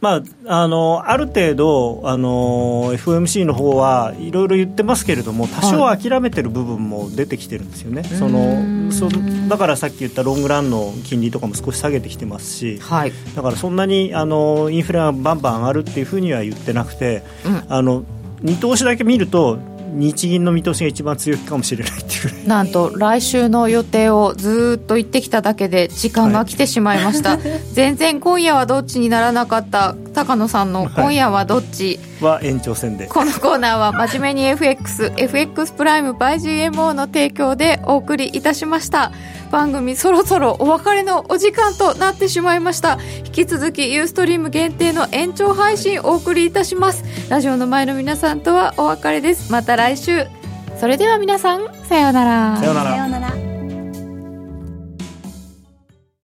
まあ、あのある程度、あの FOMC の方はいろいろ言ってますけれども多少諦めてる部分も出てきてるんですよね、はい、そのそだからさっき言ったロングランの金利とかも少し下げてきてますし、はい、だからそんなにあのインフレがバンバン上がるっていうふうには言ってなくて、うん、あの見通しだけ見ると日銀の見通しが一番強いかもしれないっていうなんと来週の予定をずっと言ってきただけで時間が来てしまいました、はい、全然今夜はどっちにならなかった高野さんの今夜はどっち、は延長戦で。このコーナーは真面目に FXFX プライム by GMO の提供でお送りいたしました番組そろそろお別れのお時間となってしまいました。引き続きユーストリーム限定の延長配信お送りいたします。ラジオの前の皆さんとはお別れです。また来週。それでは皆さんさようなら。さようなら